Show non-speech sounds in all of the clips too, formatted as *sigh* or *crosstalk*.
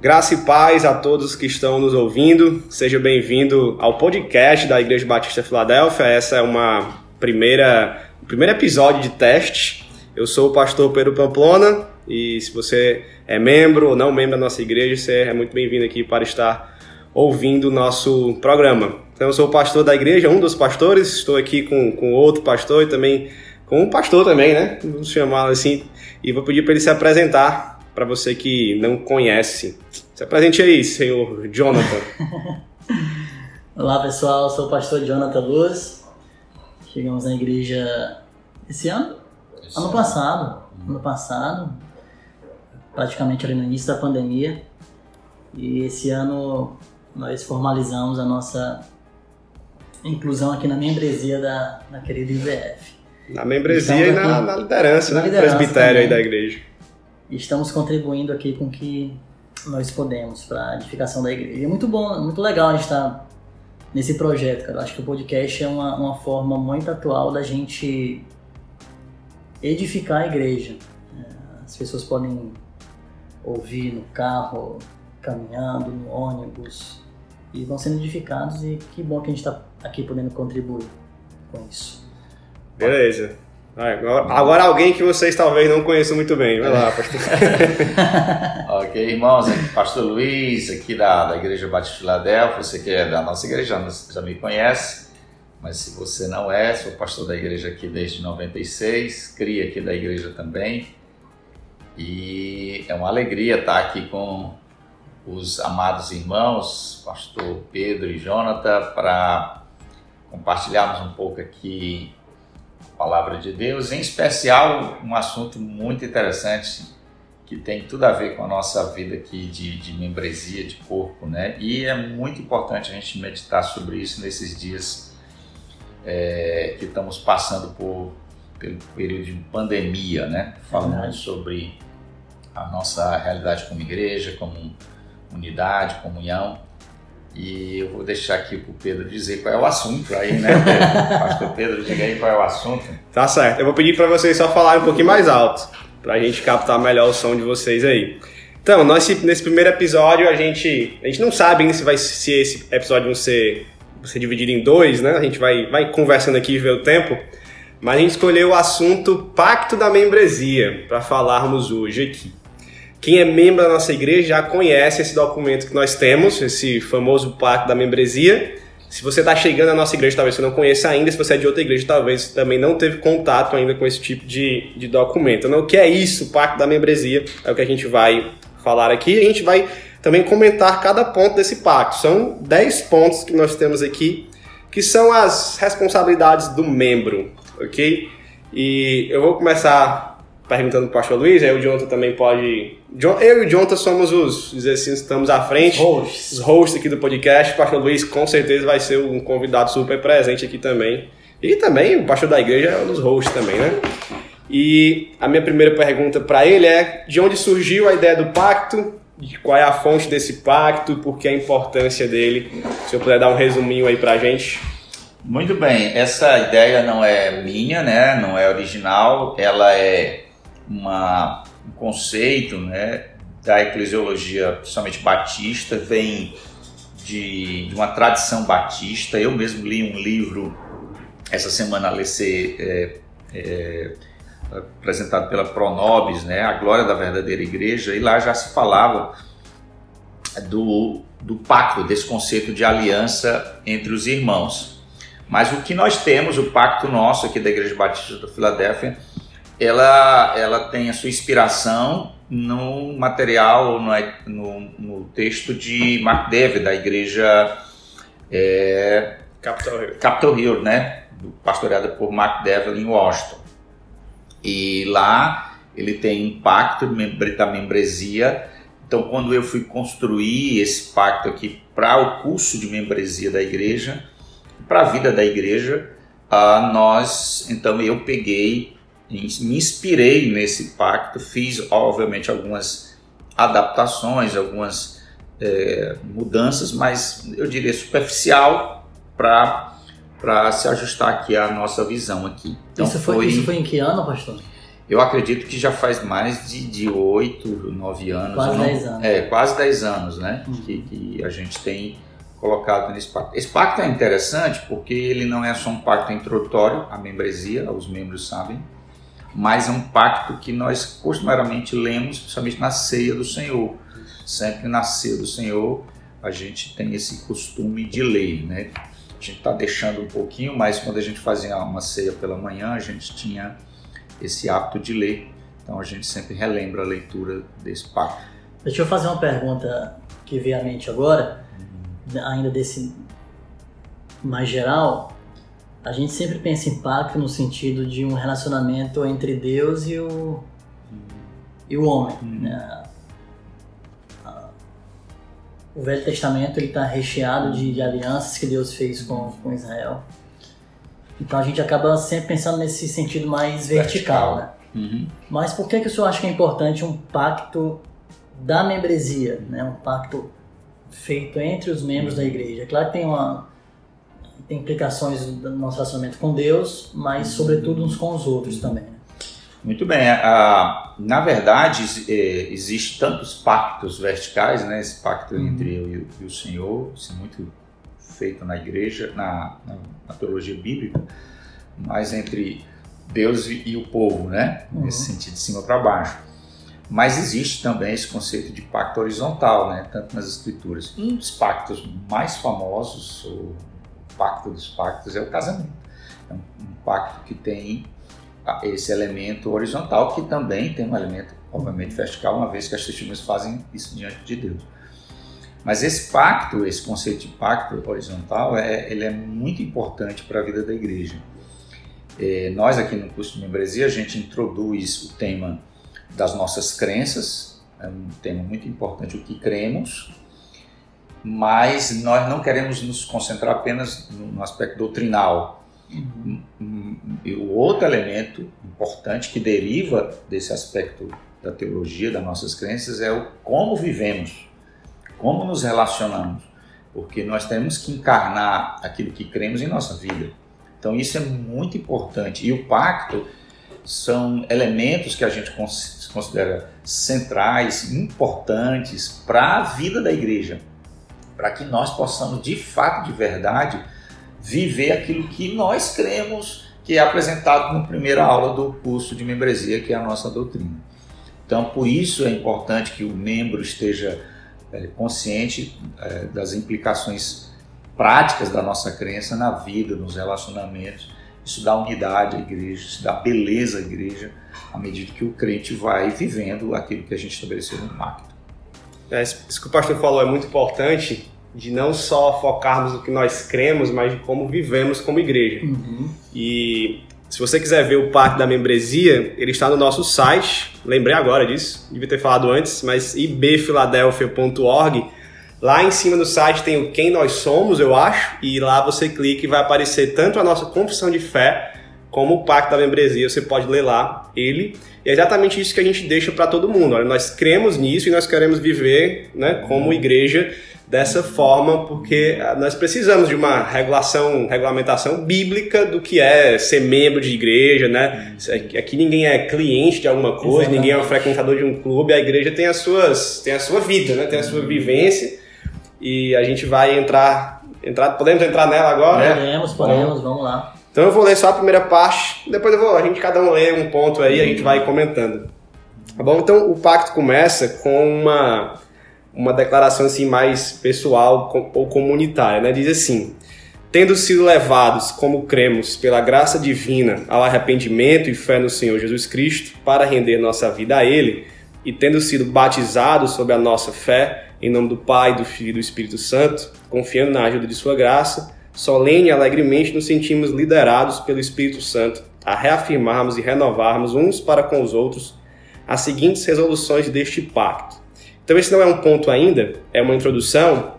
Graça e paz a todos que estão nos ouvindo. Seja bem-vindo ao podcast da Igreja Batista Filadélfia. Essa é uma primeira, primeiro episódio de teste. Eu sou o pastor Pedro Pamplona e se você é membro ou não membro da nossa igreja, você é muito bem-vindo aqui para estar ouvindo o nosso programa. Então, eu sou o pastor da igreja, um dos pastores. Estou aqui com, com outro pastor e também com um pastor também, né? Vamos chamá-lo assim. E vou pedir para ele se apresentar para você que não conhece. Se apresente aí, senhor Jonathan. *laughs* Olá pessoal, sou o pastor Jonathan Luz. Chegamos na igreja esse ano? Esse ano passado. Ano passado, praticamente ali no início da pandemia. E esse ano nós formalizamos a nossa inclusão aqui na membresia da, da querida IVF. Na membresia e na, na, liderança, na né? liderança presbitério também. aí da igreja estamos contribuindo aqui com que nós podemos para a edificação da igreja. E é muito bom, muito legal a gente estar tá nesse projeto, cara. Eu acho que o podcast é uma, uma forma muito atual da gente edificar a igreja. É, as pessoas podem ouvir no carro, caminhando, no ônibus, e vão sendo edificados e que bom que a gente está aqui podendo contribuir com isso. Beleza. Agora, agora, alguém que vocês talvez não conheçam muito bem. Vai lá, pastor. *laughs* ok, irmãos, aqui pastor Luiz, aqui da, da Igreja Batista Filadélfia. Você que é da nossa igreja já me conhece, mas se você não é, sou pastor da igreja aqui desde 96, cria aqui da igreja também. E é uma alegria estar aqui com os amados irmãos, pastor Pedro e Jonathan, para compartilharmos um pouco aqui palavra de Deus, em especial um assunto muito interessante que tem tudo a ver com a nossa vida aqui de, de membresia, de corpo, né? E é muito importante a gente meditar sobre isso nesses dias é, que estamos passando por pelo período de pandemia, né? Falando sobre a nossa realidade como igreja, como unidade, comunhão. E eu vou deixar aqui para o Pedro dizer qual é o assunto aí, né, Pedro? *laughs* Pastor Pedro, diga aí qual é o assunto. Tá certo. Eu vou pedir para vocês só falarem um pouquinho mais alto, para a gente captar melhor o som de vocês aí. Então, nós, nesse primeiro episódio, a gente, a gente não sabe ainda se, vai, se esse episódio vai ser, vai ser dividido em dois, né? A gente vai, vai conversando aqui e ver o tempo. Mas a gente escolheu o assunto Pacto da Membresia para falarmos hoje aqui. Quem é membro da nossa igreja já conhece esse documento que nós temos, esse famoso pacto da membresia. Se você está chegando na nossa igreja, talvez você não conheça ainda. Se você é de outra igreja, talvez também não teve contato ainda com esse tipo de, de documento. Então, o que é isso, o pacto da membresia? É o que a gente vai falar aqui. A gente vai também comentar cada ponto desse pacto. São 10 pontos que nós temos aqui, que são as responsabilidades do membro, ok? E eu vou começar perguntando pro pastor Luiz, aí o Jonathan também pode. Eu e o Jonathan somos os, dizer assim, estamos à frente, hosts. os hosts aqui do podcast. O pastor Luiz com certeza vai ser um convidado super presente aqui também. E também o pastor da igreja é um dos hosts também, né? E a minha primeira pergunta para ele é: de onde surgiu a ideia do pacto? De qual é a fonte desse pacto? Por que a importância dele? Se eu puder dar um resuminho aí pra gente. Muito bem, essa ideia não é minha, né? Não é original, ela é uma, um conceito né, da eclesiologia, principalmente batista, vem de, de, uma tradição batista. Eu mesmo li um livro essa semana a LC, é, é, apresentado pela Pronobis, né, A Glória da Verdadeira Igreja, e lá já se falava do, do pacto, desse conceito de aliança entre os irmãos. Mas o que nós temos, o pacto nosso aqui da Igreja Batista da Filadélfia, ela, ela tem a sua inspiração no material, no, no, no texto de Mark David, da igreja é, Capitol Hill, Capitol Hill né? pastoreada por Mark David em Washington. E lá ele tem um pacto da membresia. Então, quando eu fui construir esse pacto aqui para o curso de membresia da igreja, para a vida da igreja, uh, nós, então eu peguei me inspirei nesse pacto, fiz obviamente algumas adaptações, algumas é, mudanças, mas eu diria superficial para para se ajustar aqui à nossa visão aqui. Então isso foi, foi, isso foi em que ano, pastor? Eu acredito que já faz mais de, de 8, 9 anos. Quase não- 10 anos. É, quase 10 anos, né? Uhum. Que, que a gente tem colocado nesse pacto. Esse pacto é interessante porque ele não é só um pacto introdutório à membresia, os membros sabem, mas é um pacto que nós costumeiramente lemos, principalmente na ceia do Senhor. Sempre na ceia do Senhor a gente tem esse costume de ler, né? A gente está deixando um pouquinho, mas quando a gente fazia uma ceia pela manhã, a gente tinha esse hábito de ler. Então a gente sempre relembra a leitura desse pacto. Deixa eu fazer uma pergunta que veio à mente agora, ainda desse mais geral. A gente sempre pensa em pacto no sentido de um relacionamento entre Deus e o, e o homem. Hum. né? O Velho Testamento está recheado de, de alianças que Deus fez com, com Israel. Então a gente acaba sempre pensando nesse sentido mais vertical, Vertical. né? Uhum. Mas por que, que o senhor acha que é importante um pacto da membresia, né? um pacto feito entre os membros da igreja? Claro que tem, uma, tem implicações do nosso relacionamento com Deus, mas sobretudo uns com os outros também. né? Muito bem. a- na verdade, é, existe tantos pactos verticais, né? Esse pacto Uhum. entre eu e o, Senhor, isso é muito feito na igreja, na, na, na teologia bíblica, mas entre Deus e, e o povo, né? Uhum. Nesse sentido, de cima para baixo. Mas existe também esse conceito de pacto horizontal, né? Tanto nas escrituras. Um dos pactos mais famosos, o pacto dos pactos, é o casamento. É um, um pacto que tem a- esse elemento horizontal, que também tem um elemento, obviamente, vertical, uma vez que as testemunhas fazem isso diante de Deus. Mas esse pacto, esse conceito de pacto horizontal, é, ele é muito importante para a vida da igreja. É, nós aqui no curso de membresia, a gente introduz o tema das nossas crenças, é um tema muito importante, o que cremos, mas nós não queremos nos concentrar apenas no, aspecto doutrinal, Hum, E o outro elemento importante que deriva desse aspecto da teologia, das nossas crenças, é o como vivemos, como nos relacionamos, porque nós temos que encarnar aquilo que cremos em nossa vida. Então isso é muito importante. E o pacto são elementos que a gente cons- considera centrais, importantes para a vida da igreja, para que nós possamos de fato, de verdade, viver aquilo que nós cremos que é apresentado na primeira aula do curso de membresia, que é a nossa doutrina. Então, por isso é importante que o membro esteja é, consciente é, das implicações práticas da nossa crença na vida, nos relacionamentos. Isso dá unidade à igreja, isso dá beleza à igreja, à medida que o crente vai vivendo aquilo que a gente estabeleceu no pacto. É, isso que o pastor falou é muito importante, de não só focarmos no que nós cremos, mas de como vivemos como igreja. Uhum. E se você quiser ver o pacto da membresia, ele está no nosso site. Lembrei agora disso, devia ter falado antes, mas ibfiladelfia.org. Lá em cima do site tem o Quem Nós Somos, eu acho, e lá você clica e vai aparecer tanto a nossa confissão de fé como o pacto da membresia. Você pode ler lá ele. E é exatamente isso que a gente deixa para todo mundo. Olha, nós cremos nisso e nós queremos viver né, como igreja dessa forma, porque ah, nós precisamos de uma regulação, regulamentação bíblica do que é ser membro de igreja, né? Aqui ninguém é cliente de alguma coisa, Exatamente. ninguém é um frequentador de um clube, a igreja tem as suas, tem a sua vida, né? Tem a sua vivência e a gente vai entrar, entrar podemos entrar nela agora? Podemos, podemos, vamos lá. Então eu vou ler só a primeira parte, depois eu vou, a gente cada um lê um ponto aí, a gente vai comentando. Tá bom? Então o pacto começa com uma uma declaração assim mais pessoal ou comunitária, né? Diz assim: Tendo sido levados, como cremos, pela graça divina ao arrependimento e fé no Senhor Jesus Cristo, para render nossa vida a Ele, e tendo sido batizados sob a nossa fé, em nome do Pai, do Filho e do Espírito Santo, confiando na ajuda de Sua graça, solene e alegremente nos sentimos liderados pelo Espírito Santo a reafirmarmos e renovarmos uns para com os outros as seguintes resoluções deste pacto. Então, esse não é um ponto ainda, é uma introdução,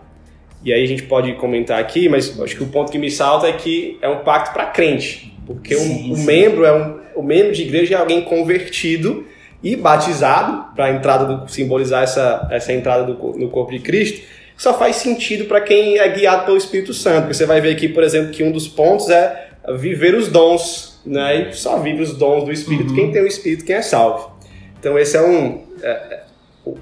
e aí a gente pode comentar aqui, mas acho que o ponto que me salta é que é um pacto para crente, porque Sim, o, o sim. membro é um, o membro de igreja é alguém convertido e batizado para entrada do simbolizar essa, essa entrada do, no corpo de Cristo. Só faz sentido para quem é guiado pelo Espírito Santo. Porque você vai ver aqui, por exemplo, que um dos pontos é viver os dons né? E só vive os dons do Espírito uhum. quem tem o Espírito, quem é salvo. Então esse é um... É, é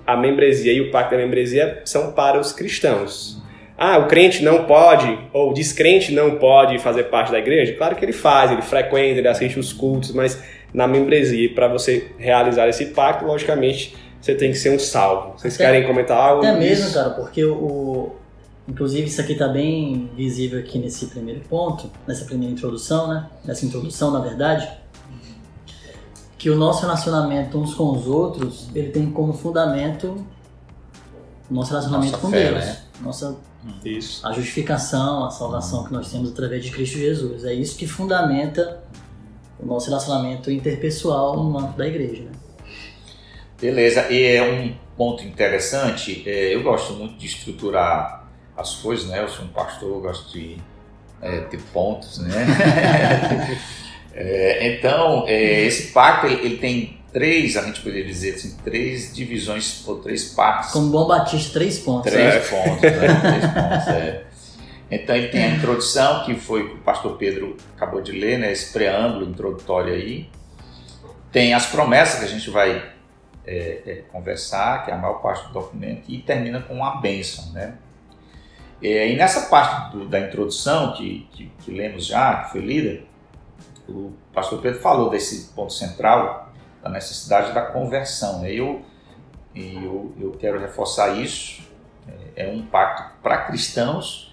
a membresia e o pacto da membresia são para os cristãos. Ah, o crente não pode, ou o descrente não pode fazer parte da igreja? Claro que ele faz, ele frequenta, ele assiste os cultos, mas na membresia, para você realizar esse pacto, logicamente, você tem que ser um salvo. Vocês até, querem comentar algo? É mesmo, cara, porque o, Inclusive, isso aqui está bem visível aqui nesse primeiro ponto, nessa primeira introdução, né? Nessa introdução, na verdade, que o nosso relacionamento uns com os outros, ele tem como fundamento o nosso relacionamento nossa com fé, Deus. Né? Nossa isso. a justificação, a salvação que nós temos através de Cristo Jesus. É isso que fundamenta o nosso relacionamento interpessoal no âmbito da igreja. Né? Beleza, e é um ponto interessante, é, eu gosto muito de estruturar as coisas, né? Eu sou um pastor, eu gosto de é, ter pontos, né? *laughs* é, então, é, esse pacto ele, ele, tem três, a gente poderia dizer assim, três divisões ou três partes. Como bom batista, três pontos. Três é. pontos, né? três pontos, é. Então ele tem a introdução, que foi o pastor Pedro acabou de ler, né? Esse preâmbulo introdutório aí. Tem as promessas que a gente vai é, é, conversar, que é a maior parte do documento, e termina com uma bênção, né? É, e nessa parte do, da introdução que, que, que, lemos já, que foi lida, o pastor Pedro falou desse ponto central da necessidade da conversão. Né? Eu, eu, eu quero reforçar isso. É, é um pacto para cristãos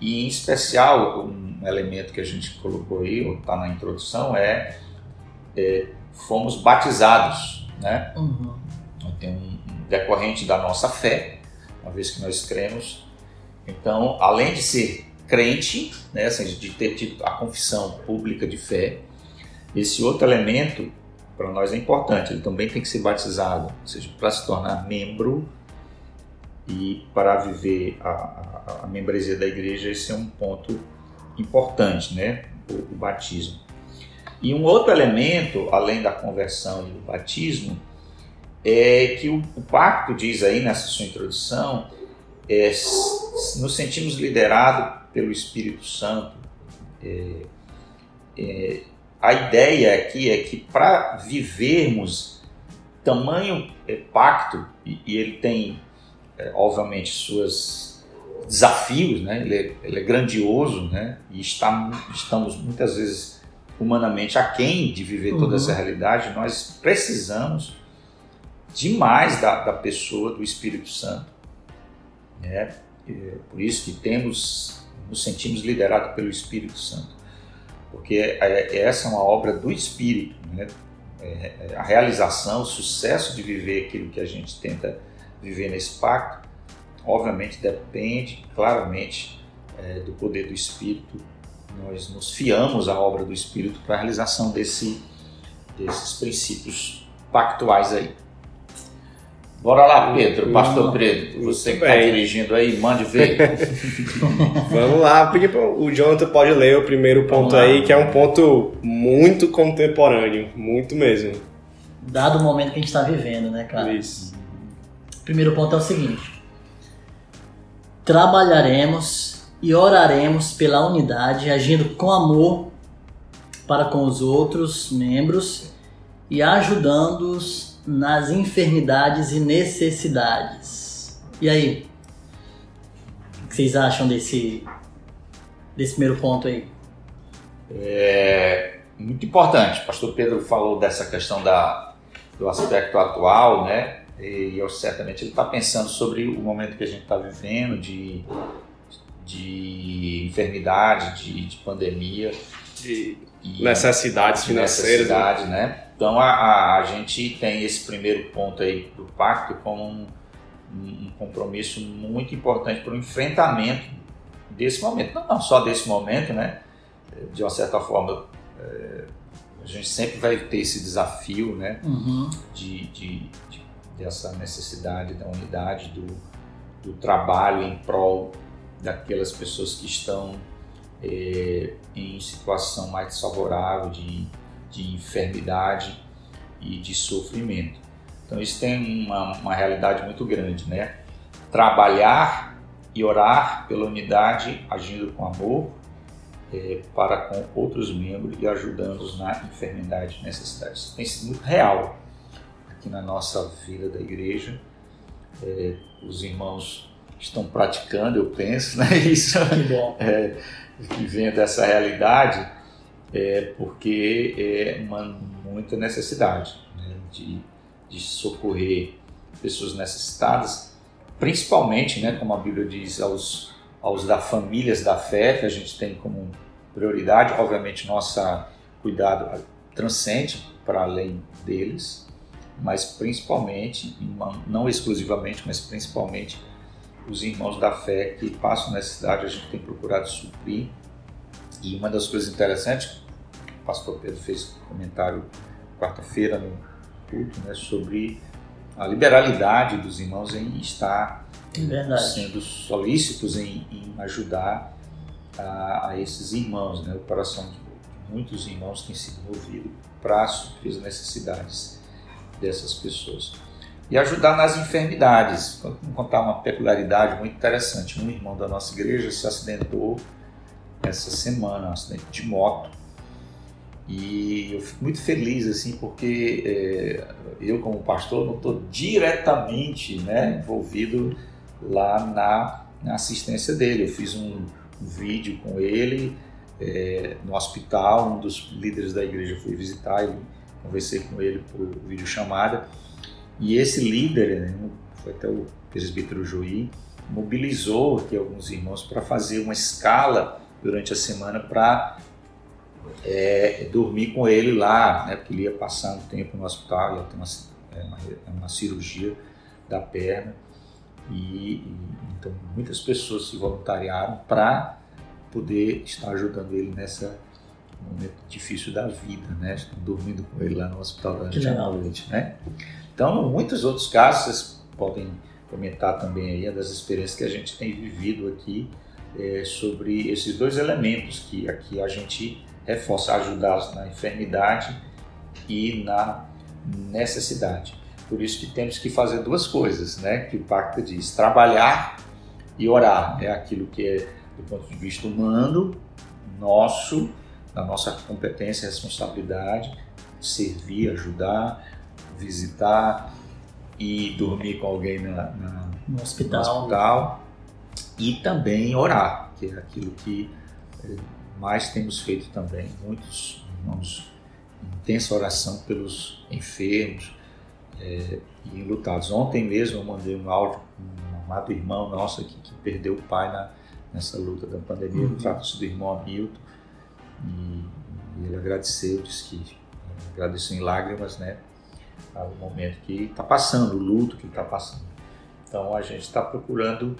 e, em especial, um elemento que a gente colocou aí, está na introdução, é, é, fomos batizados, né? Uhum. Tem um, um decorrente da nossa fé, uma vez que nós cremos então, além de ser crente, né, assim, de ter tido a confissão pública de fé, esse outro elemento para nós é importante. Ele também tem que ser batizado, ou seja, para se tornar membro e para viver a, a, a membresia da igreja, esse é um ponto importante, né? O, o, batismo. E um outro elemento, além da conversão e do batismo, é que o, o pacto diz aí nessa sua introdução é, nos sentimos liderados pelo Espírito Santo. É, é, a ideia aqui é que para vivermos tamanho é, pacto, e, e ele tem, é, obviamente, seus desafios, né? ele, é, ele é grandioso, né? e está, estamos muitas vezes humanamente aquém de viver toda uhum. essa realidade, nós precisamos demais da, da pessoa do Espírito Santo né? É por isso que temos, nos sentimos liderados pelo Espírito Santo, porque é, é, essa é uma obra do Espírito, né? É, a realização, o sucesso de viver aquilo que a gente tenta viver nesse pacto, obviamente depende claramente é, do poder do Espírito. Nós nos fiamos à obra do Espírito para a realização desse, desses princípios pactuais aí. Bora lá, Pedro, Pastor Pedro, você que está dirigindo aí, mande ver. *laughs* Vamos lá, pedir o Jonathan pode ler o primeiro ponto aí, que é um ponto muito contemporâneo, muito mesmo. Dado o momento que a gente está vivendo, né, cara? Isso. O primeiro ponto é o seguinte: trabalharemos e oraremos pela unidade, agindo com amor para com os outros membros e ajudando-os nas enfermidades e necessidades. E aí? O que vocês acham desse, desse primeiro ponto aí? É muito importante. O pastor Pedro falou dessa questão da, do aspecto atual, né? E eu, certamente ele está pensando sobre o momento que a gente está vivendo de, de enfermidade, de, de pandemia. De necessidades financeiras. Né? Necessidade, né? né? Então a, a, a, gente tem esse primeiro ponto aí do pacto como um, um compromisso muito importante para o enfrentamento desse momento. Não, não, só desse momento, né? De uma certa forma, é, a gente sempre vai ter esse desafio, né? Uhum. De, de, de, dessa necessidade da unidade, do, do trabalho em prol daquelas pessoas que estão é, em situação mais desfavorável de de enfermidade e de sofrimento. Então isso tem uma, uma realidade muito grande, né? Trabalhar e orar pela unidade, agindo com amor é, para com outros membros e ajudando-os na enfermidade e necessidade. Isso tem sido muito real aqui na nossa vida da igreja. É, os irmãos estão praticando, eu penso, *laughs* né? Isso, é, vivendo essa realidade, é, porque é uma muita necessidade né, de, de socorrer pessoas necessitadas, principalmente, né, como a Bíblia diz, aos, aos da famílias da fé, que a gente tem como prioridade. Obviamente, nossa cuidado transcende para além deles, mas principalmente, não exclusivamente, mas principalmente os irmãos da fé que passam necessidade, a gente tem procurado suprir. E uma das coisas interessantes, o pastor Pedro fez um comentário quarta-feira no culto, né, sobre a liberalidade dos irmãos em estar Verdade. sendo solícitos em, em ajudar a, a, esses irmãos. Né? O coração de muitos irmãos tem sido movido para suprir as necessidades dessas pessoas. E ajudar nas enfermidades. Vou contar uma peculiaridade muito interessante. Um irmão da nossa igreja se acidentou essa semana, um acidente de moto. E eu fico muito feliz, assim, porque é, eu, como pastor, não estou diretamente né, envolvido lá na, na, assistência dele. Eu fiz um, um vídeo com ele é, no hospital, um dos líderes da igreja foi visitar, e conversei com ele por vídeo chamada. E esse líder, né, foi até o presbítero Juí, mobilizou aqui alguns irmãos para fazer uma escala durante a semana para é, dormir com ele lá, né, porque ele ia passar um tempo no hospital, ia ter uma, é, uma, uma cirurgia da perna. E, e, então muitas pessoas se voluntariaram para poder estar ajudando ele nessa momento difícil da vida, né? Estão dormindo com ele lá no hospital durante a noite, né? Então, muitos outros casos vocês podem comentar também aí das experiências que a gente tem vivido aqui é, sobre esses dois elementos que aqui a gente reforça, ajudar na enfermidade e na necessidade. Por isso que temos que fazer duas coisas, né? Que o pacto diz: trabalhar e orar. É aquilo que é do ponto de vista humano, nosso, da nossa competência responsabilidade, servir, ajudar, visitar e dormir com alguém na, na no, hospital. no hospital e também orar, que é aquilo que mais temos feito também. Muitos irmãos intensa oração pelos enfermos é, e enlutados. Ontem mesmo eu mandei um áudio com um amado irmão nosso aqui que perdeu o pai na, nessa luta da pandemia. Uhum. Trata-se do irmão Hamilton e, e ele agradeceu, disse que agradeceu em lágrimas, né? Ao momento que está passando, o luto que está passando. Então a gente está procurando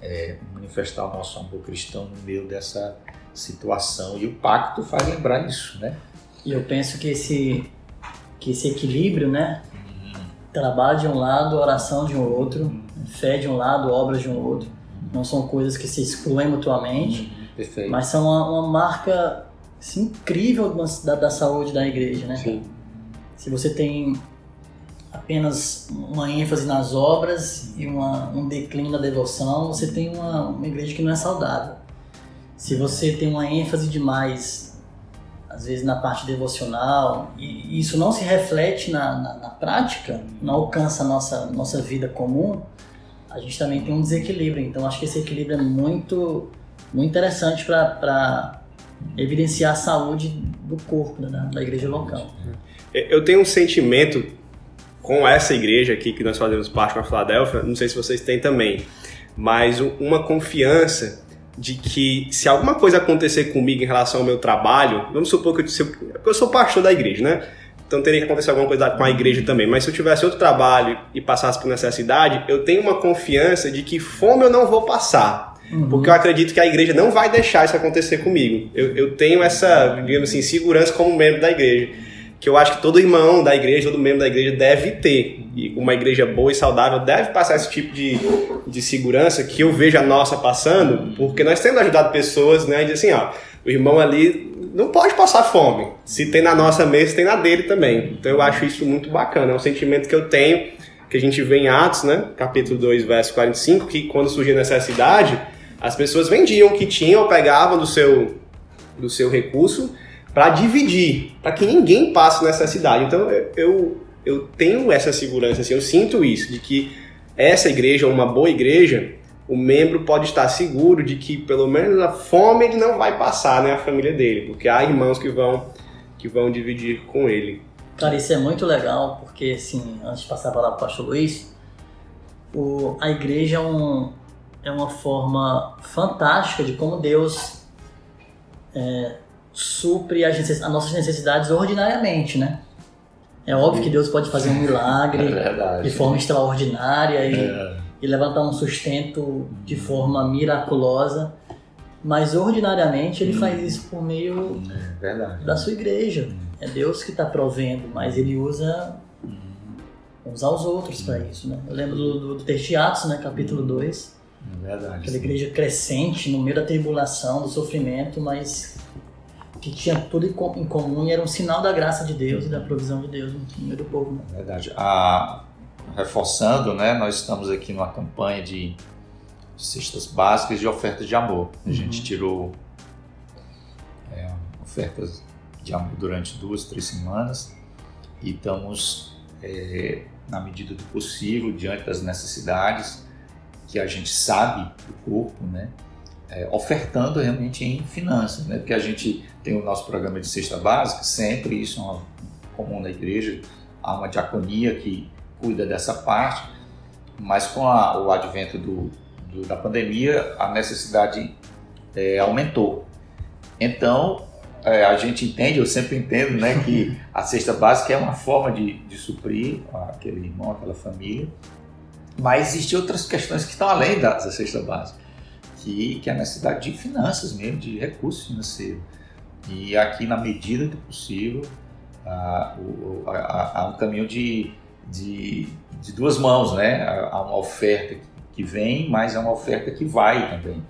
é, manifestar o nosso amor cristão no meio dessa situação e o pacto faz lembrar isso, né? E eu penso que esse que esse equilíbrio, né? Uhum. Trabalho de um lado, oração de um outro, uhum. fé de um lado, obras de um outro. Uhum. Não são coisas que se excluem mutuamente, uhum. mas são uma, uma marca assim, incrível da, da, saúde da igreja, né? Sim. Se você tem apenas uma ênfase nas obras e uma, um declínio na devoção, você tem uma, uma igreja que não é saudável. Se você tem uma ênfase demais, às vezes na parte devocional, e isso não se reflete na, na, na prática, não alcança a nossa, nossa vida comum, a gente também tem um desequilíbrio. Então acho que esse equilíbrio é muito, muito interessante para evidenciar a saúde do corpo da, da igreja local. Eu tenho um sentimento com essa igreja aqui que nós fazemos parte com a Filadélfia, não sei se vocês têm também, mas uma confiança de que se alguma coisa acontecer comigo em relação ao meu trabalho, vamos supor que eu, se eu, eu sou pastor da igreja, né? Então teria que acontecer alguma coisa com a igreja também. Mas se eu tivesse outro trabalho e passasse por necessidade, eu tenho uma confiança de que fome eu não vou passar. Uhum. Porque eu acredito que a igreja não vai deixar isso acontecer comigo. Eu, eu tenho essa, digamos assim, segurança como membro da igreja que eu acho que todo irmão da igreja, todo membro da igreja deve ter. E uma igreja boa e saudável deve passar esse tipo de, de segurança que eu vejo a nossa passando, porque nós temos ajudado pessoas, né? E assim, ó, o irmão ali não pode passar fome. Se tem na nossa mesa, tem na dele também. Então eu acho isso muito bacana. É um sentimento que eu tenho, que a gente vê em Atos, né? Capítulo 2, verso 45, que quando surgia necessidade, as pessoas vendiam o que tinham, pegavam do seu do seu recurso para dividir, para que ninguém passe necessidade. Então eu, eu tenho essa segurança, assim, eu sinto isso, de que essa igreja, uma boa igreja, o membro pode estar seguro de que pelo menos a fome ele não vai passar, né, a família dele, porque há irmãos que vão que vão dividir com ele. Cara, isso é muito legal, porque assim, antes de passar a palavra para o pastor Luiz, o, a igreja é, um, é uma forma fantástica de como Deus é, supre as, as nossas necessidades ordinariamente, né? É óbvio que Deus pode fazer um milagre *laughs* É de forma extraordinária e, e levantar um sustento de forma miraculosa, mas ordinariamente ele faz isso por meio É verdade. da sua igreja. É Deus que está provendo, mas ele usa uns aos outros para isso, né? Eu lembro do, do, do texto de Atos, né, capítulo 2, É verdade. aquela igreja crescente no meio da tribulação, do sofrimento, mas que tinha tudo em co- em comum e era um sinal da graça de Deus e da provisão de Deus no meio do povo. né? Verdade. A, reforçando, né, nós estamos aqui numa campanha de cestas básicas de ofertas de amor. A gente tirou é, ofertas de amor durante duas, três semanas e estamos, é, na medida do possível, diante das necessidades que a gente sabe do corpo, né, é, ofertando realmente em finanças, né, porque a gente tem o nosso programa de cesta básica, sempre isso é uma, comum na igreja, há uma diaconia que cuida dessa parte, mas com a- o advento do, do- da pandemia, a necessidade é, aumentou. Então, é, a gente entende, eu sempre entendo, né, que a cesta básica é uma forma de, de suprir aquele irmão, aquela família, mas existem outras questões que estão além da, da cesta básica, que, que é necessidade de finanças mesmo, de recursos financeiros. E aqui, na medida do possível, há, há- um caminho de, de, de duas mãos, né? Há uma oferta que vem, mas há uma oferta que vai também,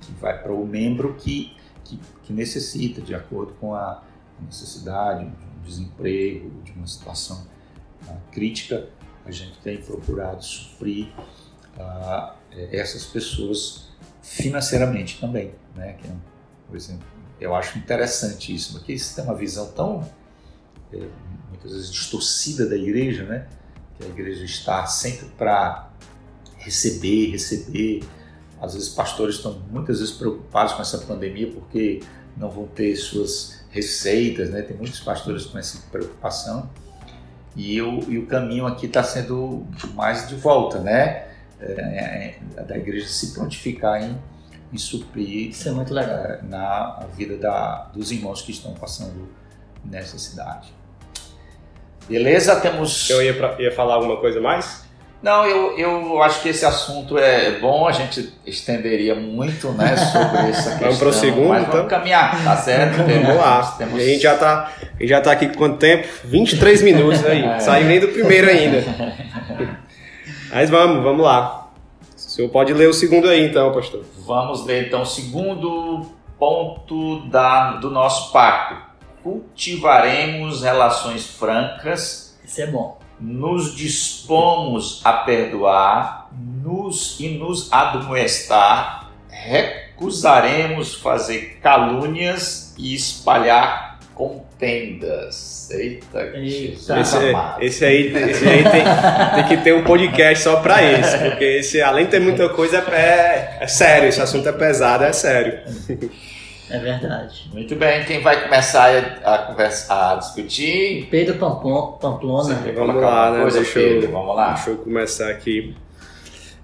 que, vai para o membro que, que, que necessita, de acordo com a necessidade, de um desemprego, de uma situação ah, crítica, a gente tem procurado suprir ah, essas pessoas financeiramente também, né? Que é, exemplo, eu acho interessante isso, porque isso tem uma visão tão é, muitas vezes distorcida da igreja, né? Que a igreja está sempre para receber, receber. Às vezes pastores estão muitas vezes preocupados com essa pandemia porque não vão ter suas receitas, né? Tem muitos pastores com essa preocupação. E o, e o caminho aqui está sendo mais de volta, né? É, é, da igreja se prontificar em, em suprir Isso é muito legal. eh, na vida da, dos irmãos que estão passando necessidade. Beleza? Temos. Eu ia, pra- ia falar alguma coisa mais? Não, eu, eu acho que esse assunto é bom, a gente estenderia muito né, sobre *laughs* essa questão. Vamos pro segundo, mas então? vamos caminhar, tá certo? *laughs* Vamos lá. *laughs* Temos- a gente já tá, gente já tá aqui com quanto tempo? 23 minutos aí. É. Saí nem do primeiro ainda. Mas vamos, vamos lá. O senhor pode ler o segundo aí então, pastor. Vamos ler então o segundo ponto da, do nosso pacto. Cultivaremos relações francas Isso é bom. nos dispomos a perdoar nos, e nos admoestar, recusaremos fazer calúnias e espalhar contendas. Eita, Eita. Esse, amado. esse aí, esse aí tem, tem que ter um podcast só pra esse, porque esse, além de ter muita coisa, é, é sério, esse assunto é pesado, é sério. É verdade. Muito bem, quem vai começar a, a conversar, a discutir? Pedro Pamplona. Vamos lá, né? Coisa, Deixa eu- Pedro? Vamos lá. Deixa eu começar aqui.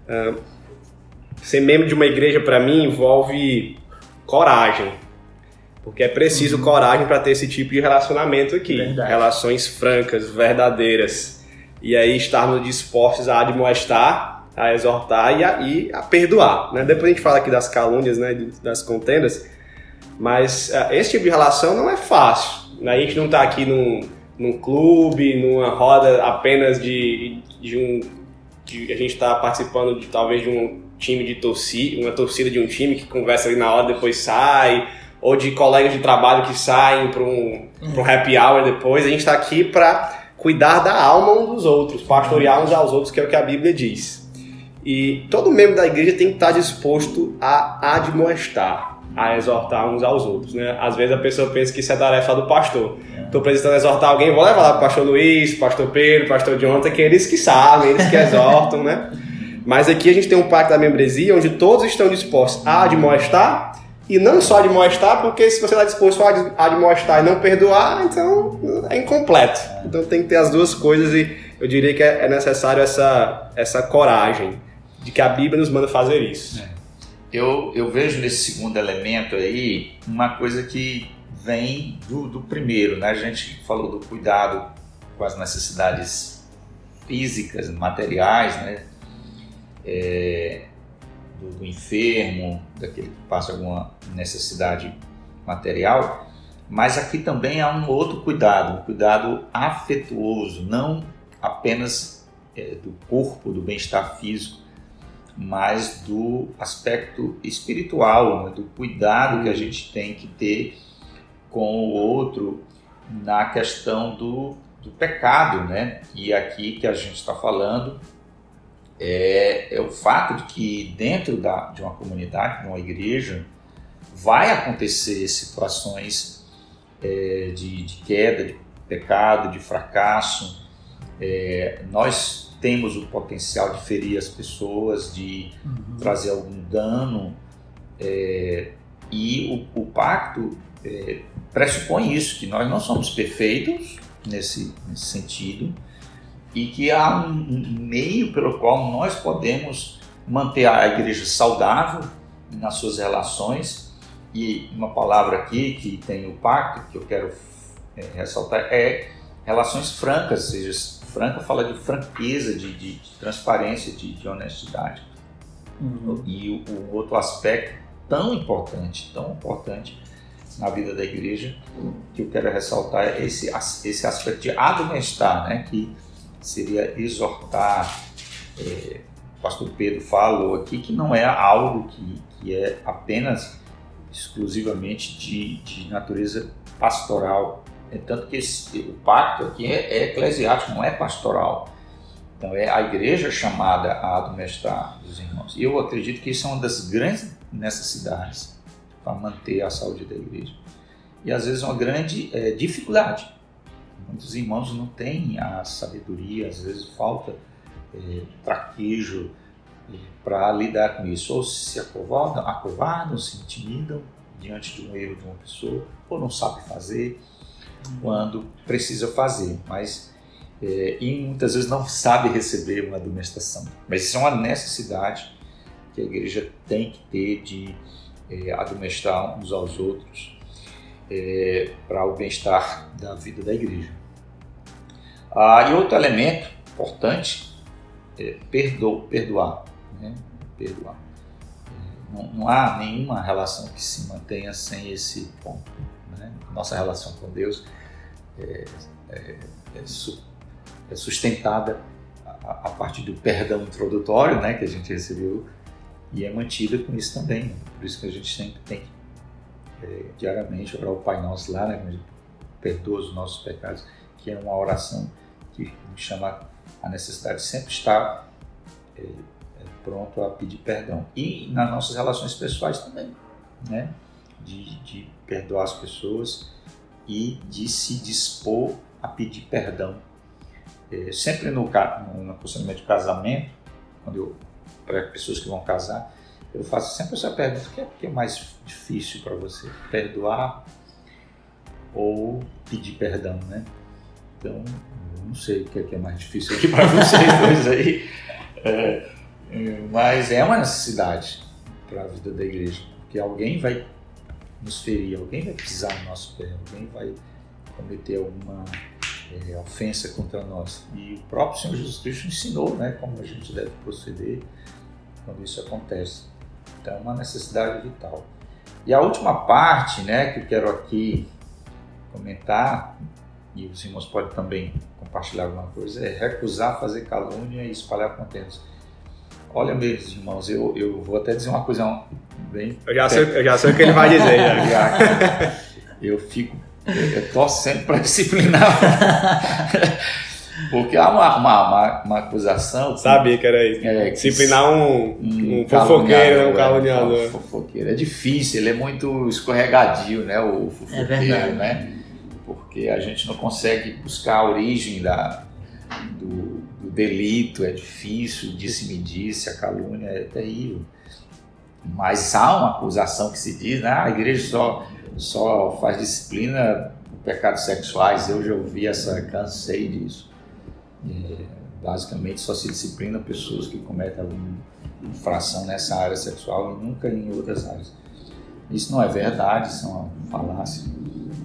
Ah, ser membro de uma igreja, para mim, envolve coragem. Porque é preciso coragem para ter esse tipo de relacionamento aqui. Verdade. Relações francas, verdadeiras. E aí estarmos dispostos a admoestar, a exortar e a, e a perdoar. Né? Depois a gente fala aqui das calúnias, né, das contendas. Mas ah, esse tipo de relação não é fácil. né? A gente não está aqui num, num clube, numa roda apenas de, de um. de- a gente está participando de talvez de um time de torcida, uma torcida de um time que conversa ali na hora depois sai, ou de colegas de trabalho que saem para um, pra um happy hour depois. A gente está aqui para cuidar da alma uns dos outros, pastorear uns aos outros, que é o que a Bíblia diz. E todo membro da igreja tem que estar disposto a admoestar. a exortar uns aos outros, né? Às vezes a pessoa pensa que isso é tarefa do pastor. Estou precisando exortar alguém, vou levar lá para o pastor Luiz, pastor Pedro, pastor Jonathan, que eles que sabem, eles que exortam, né? *laughs* Mas aqui a gente tem um pacto da membresia onde todos estão dispostos a admoestar e não só admoestar, porque se você está disposto a admoestar e não perdoar, então é incompleto. Então tem que ter as duas coisas e eu diria que é necessário essa, essa coragem de que a Bíblia nos manda fazer isso. É. Eu, eu vejo nesse segundo elemento aí uma coisa que vem do, do primeiro, né? A gente falou do cuidado com as necessidades físicas, materiais, né? É, do, do, enfermo, daquele que passa alguma necessidade material, mas aqui também há um outro cuidado, um cuidado afetuoso, não apenas é, do corpo, do bem-estar físico, mas do aspecto espiritual, né? do cuidado que a gente tem que ter com o outro na questão do, do pecado, né? E aqui que a gente está falando é, é, o fato de que dentro da, de uma comunidade, de uma igreja, vai acontecer situações é, de, de, queda, de pecado, de fracasso. É, nós temos o potencial de ferir as pessoas, de uhum. trazer algum dano. É, e o, o pacto é, pressupõe isso, que nós não somos perfeitos nesse, nesse sentido e que há um, meio pelo qual nós podemos manter a igreja saudável nas suas relações. E uma palavra aqui que tem o pacto, que eu quero é, ressaltar, é relações francas, ou seja, franca fala de franqueza, de, de, de transparência, de, de honestidade. Uhum. E o, o, outro aspecto tão importante, tão importante na vida da igreja, que eu quero ressaltar é esse, esse aspecto de admoestar, né? que seria exortar. É, o pastor Pedro falou aqui que não é algo que, que é apenas exclusivamente de, de natureza pastoral, é tanto que esse, o pacto aqui é, é eclesiástico, não é pastoral. Então é a igreja chamada a admoestar os irmãos. E eu acredito que isso é uma das grandes necessidades para manter a saúde da igreja. E às vezes uma grande é, dificuldade. Muitos irmãos não têm a sabedoria, às vezes falta é, traquejo é, para lidar com isso. Ou se acovardam, acovardam, se intimidam diante de um erro de uma pessoa, ou não sabe fazer quando precisa fazer, mas é, e muitas vezes não sabe receber uma admoestação. Mas isso é uma necessidade que a igreja tem que ter de é, admoestar uns aos outros é, para o bem-estar da vida da igreja. Ah, e outro elemento importante é perdo, perdoar. Né? perdoar. É, não, não há nenhuma relação que se mantenha sem esse ponto né? Nossa relação com Deus é, é, é, é sustentada a, a, partir do perdão introdutório né, que a gente recebeu e é mantida com isso também. Por isso que a gente sempre tem que é, diariamente orar o Pai Nosso lá, né, perdoa os nossos pecados, que é uma oração que chama a necessidade de sempre estar é, é, pronto a pedir perdão. E nas nossas relações pessoais também, né? de, de perdoar as pessoas e de se dispor a pedir perdão. É, sempre no, no procedimento de casamento, quando eu para pessoas que vão casar, eu faço sempre essa pergunta: o que é, que é mais difícil para você? Perdoar ou pedir perdão, né? Então, não sei o que é, que é mais difícil aqui para *laughs* vocês dois aí, é, é, mas é uma necessidade para a vida da igreja, porque alguém vai nos ferir, alguém vai pisar no nosso pé, alguém vai cometer alguma é, ofensa contra nós. E o próprio Senhor Jesus Cristo ensinou né, como a gente deve proceder quando isso acontece. Então é uma necessidade vital. E a última parte né, que eu quero aqui comentar, e os irmãos podem também compartilhar alguma coisa, é recusar fazer calúnia e espalhar contendas. Olha, meus irmãos, eu, eu vou até dizer uma coisa bem. Eu já, sei, eu já sei o que ele vai dizer. Já. *laughs* eu fico. Eu, eu torço sempre para disciplinar. *laughs* Porque há uma, uma, uma, uma acusação. que- Sabia que era isso. é, que Disciplinar um, um um fofoqueiro, né? Um é, caluniador. um fofoqueiro. É difícil, ele é muito escorregadio, né? O fofoqueiro, verdade. né? Porque a gente não consegue buscar a origem da, do, do delito, é difícil de se medir se a calúnia é terrível. Mas há uma acusação que se diz, né? Ah, a igreja só, só faz disciplina por pecados sexuais. Eu já ouvi essa, cansei disso. É, basicamente só se disciplina pessoas que cometem alguma infração nessa área sexual e nunca em outras áreas. Isso não é verdade, isso é uma falácia.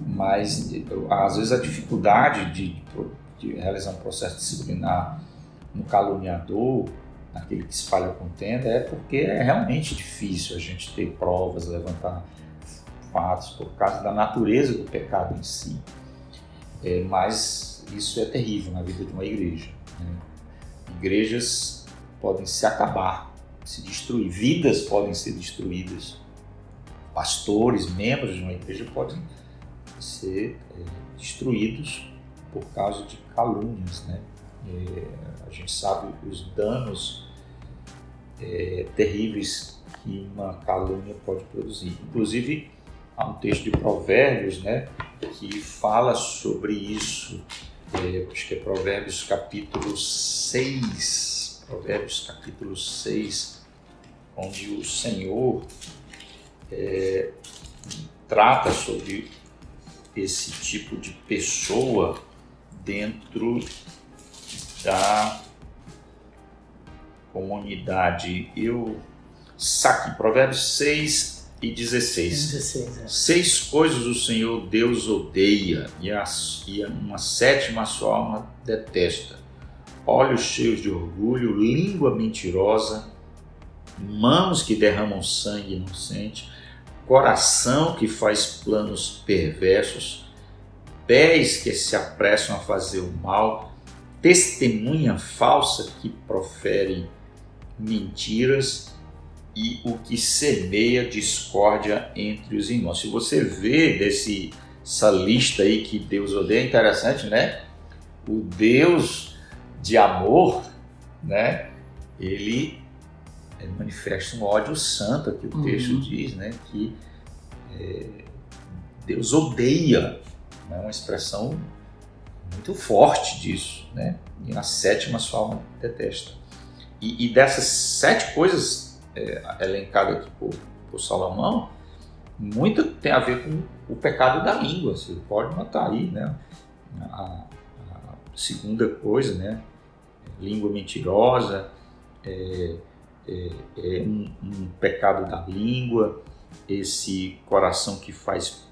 Mas às vezes a dificuldade de, de realizar um processo disciplinar no caluniador, naquele que espalha contenda, é porque é realmente difícil a gente ter provas, levantar fatos por causa da natureza do pecado em si. É, mas isso é terrível na vida de uma igreja. né? Igrejas podem se acabar, se destruir, vidas podem ser destruídas, pastores, membros de uma igreja podem ser é, destruídos por causa de calúnias, né? É, a gente sabe os danos é, terríveis que uma calúnia pode produzir. Inclusive, há um texto de Provérbios, né, que fala sobre isso. Acho que é Provérbios capítulo 6. Provérbios capítulo 6, onde o Senhor é, trata sobre esse tipo de pessoa dentro da comunidade. Eu saque Provérbios 6 e 16. 16, é. Seis coisas o Senhor Deus odeia e, a, e uma sétima a sua alma detesta: olhos cheios de orgulho, língua mentirosa, mãos que derramam sangue inocente, coração que faz planos perversos, pés que se apressam a fazer o mal, testemunha falsa que profere mentiras e o que semeia discórdia entre os irmãos. Se você vê desse essa lista aí que Deus odeia, é interessante, né? O Deus de amor, né? Ele ele manifesta um ódio santo, aqui o Uhum. texto diz, né? Que é, Deus odeia, é uma expressão muito forte disso, né? E na sétima sua alma detesta. E, e dessas sete coisas é, elencadas aqui por, por Salomão, muito tem a ver com o pecado da língua. Você pode notar aí, né? A, a segunda coisa, né? Língua mentirosa, é, é, é um, um pecado da língua, esse coração que faz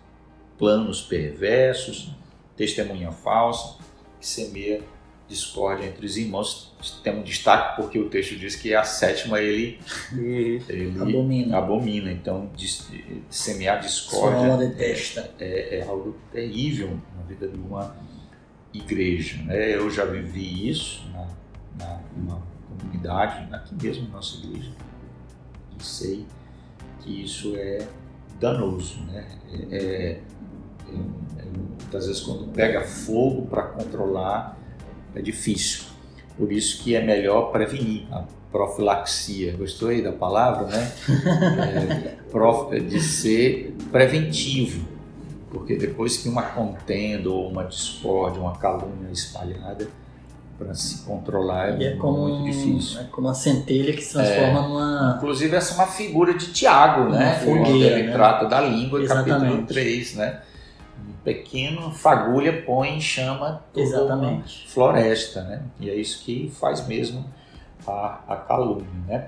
planos perversos, testemunha falsa, que semeia discórdia entre os irmãos. Tem um destaque porque o texto diz que a sétima ele, Uhum. ele Abomina. abomina. Então, dis- semear discórdia alma detesta. é, é algo terrível na vida de uma igreja. Né? Eu já vivi isso na, na numa comunidade, aqui mesmo na nossa igreja, e sei que isso é danoso. Né? É, é- é- é- muitas vezes, quando pega fogo para controlar, é difícil. Por isso que é melhor prevenir a profilaxia. Gostou aí da palavra, né? *laughs* É, prof- de ser preventivo porque depois que uma contenda ou uma discórdia, uma calúnia é espalhada, para se controlar é, é como, muito difícil. é como uma centelha que se transforma numa. Inclusive, essa é uma figura de Tiago, né? fogueira, Quando ele né? trata da língua, capítulo Exatamente. 3, né? Um pequeno fagulha põe em chama toda uma Exatamente. floresta, né? E é isso que faz mesmo a, a calúnia, né?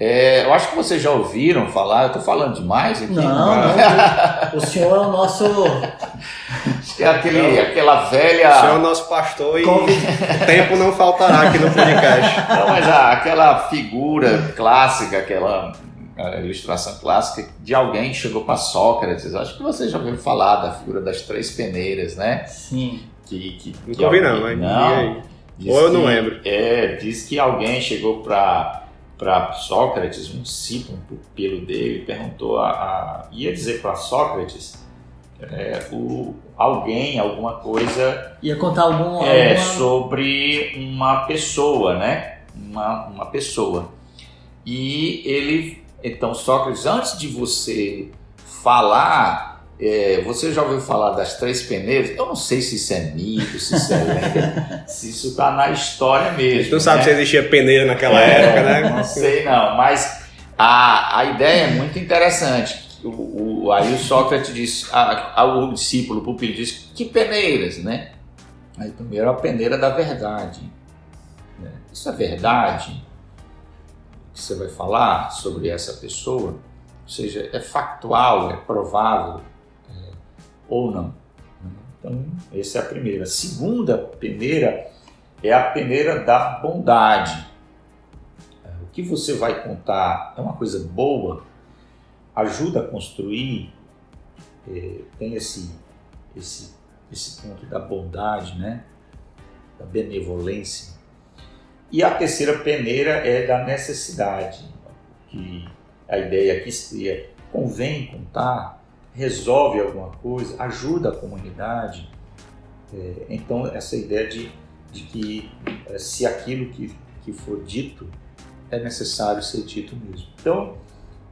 É, eu acho que vocês já ouviram falar, eu estou falando demais aqui. Não, não. O senhor é o nosso. *laughs* É aquele, aquela O senhor é o velha. nosso pastor e o tempo não faltará aqui no podcast. Não, mas a- aquela figura clássica, aquela a ilustração clássica de alguém chegou para Sócrates. Acho que vocês já ouviram falar da figura das três peneiras, né? Sim. Que, que, que Nunca ouvi não, mas não, Ou eu não lembro. É, diz que alguém chegou para para Sócrates, um discípulo, um pupilo dele, perguntou a, a ia dizer para Sócrates é, o, alguém, alguma coisa. Ia contar algum. É, alguma... sobre uma pessoa, né? Uma, uma pessoa. E ele. Então, Sócrates, antes de você falar, é, você já ouviu falar das três peneiras? Eu não sei se isso é mito, se isso é *laughs* se isso está na história mesmo. Não sabe né? se existia peneira naquela época, né? Não sei não, mas a, a ideia é muito interessante. O, o, aí o Sócrates a, o discípulo, o pupilo, disse, que peneiras, né? Aí primeiro a peneira da verdade. né? Isso é verdade? Que você vai falar sobre essa pessoa? Ou seja, é factual, é provável é, ou não? Então, essa é a primeira. A segunda peneira é a peneira da bondade. O que você vai contar é uma coisa boa, ajuda a construir, é, tem esse, esse, esse ponto da bondade, né? da benevolência. E a terceira peneira é da necessidade, que a ideia aqui seria convém contar, resolve alguma coisa, ajuda a comunidade. É, então, essa ideia de, de que é, se aquilo que, que for dito é necessário ser dito mesmo. Então,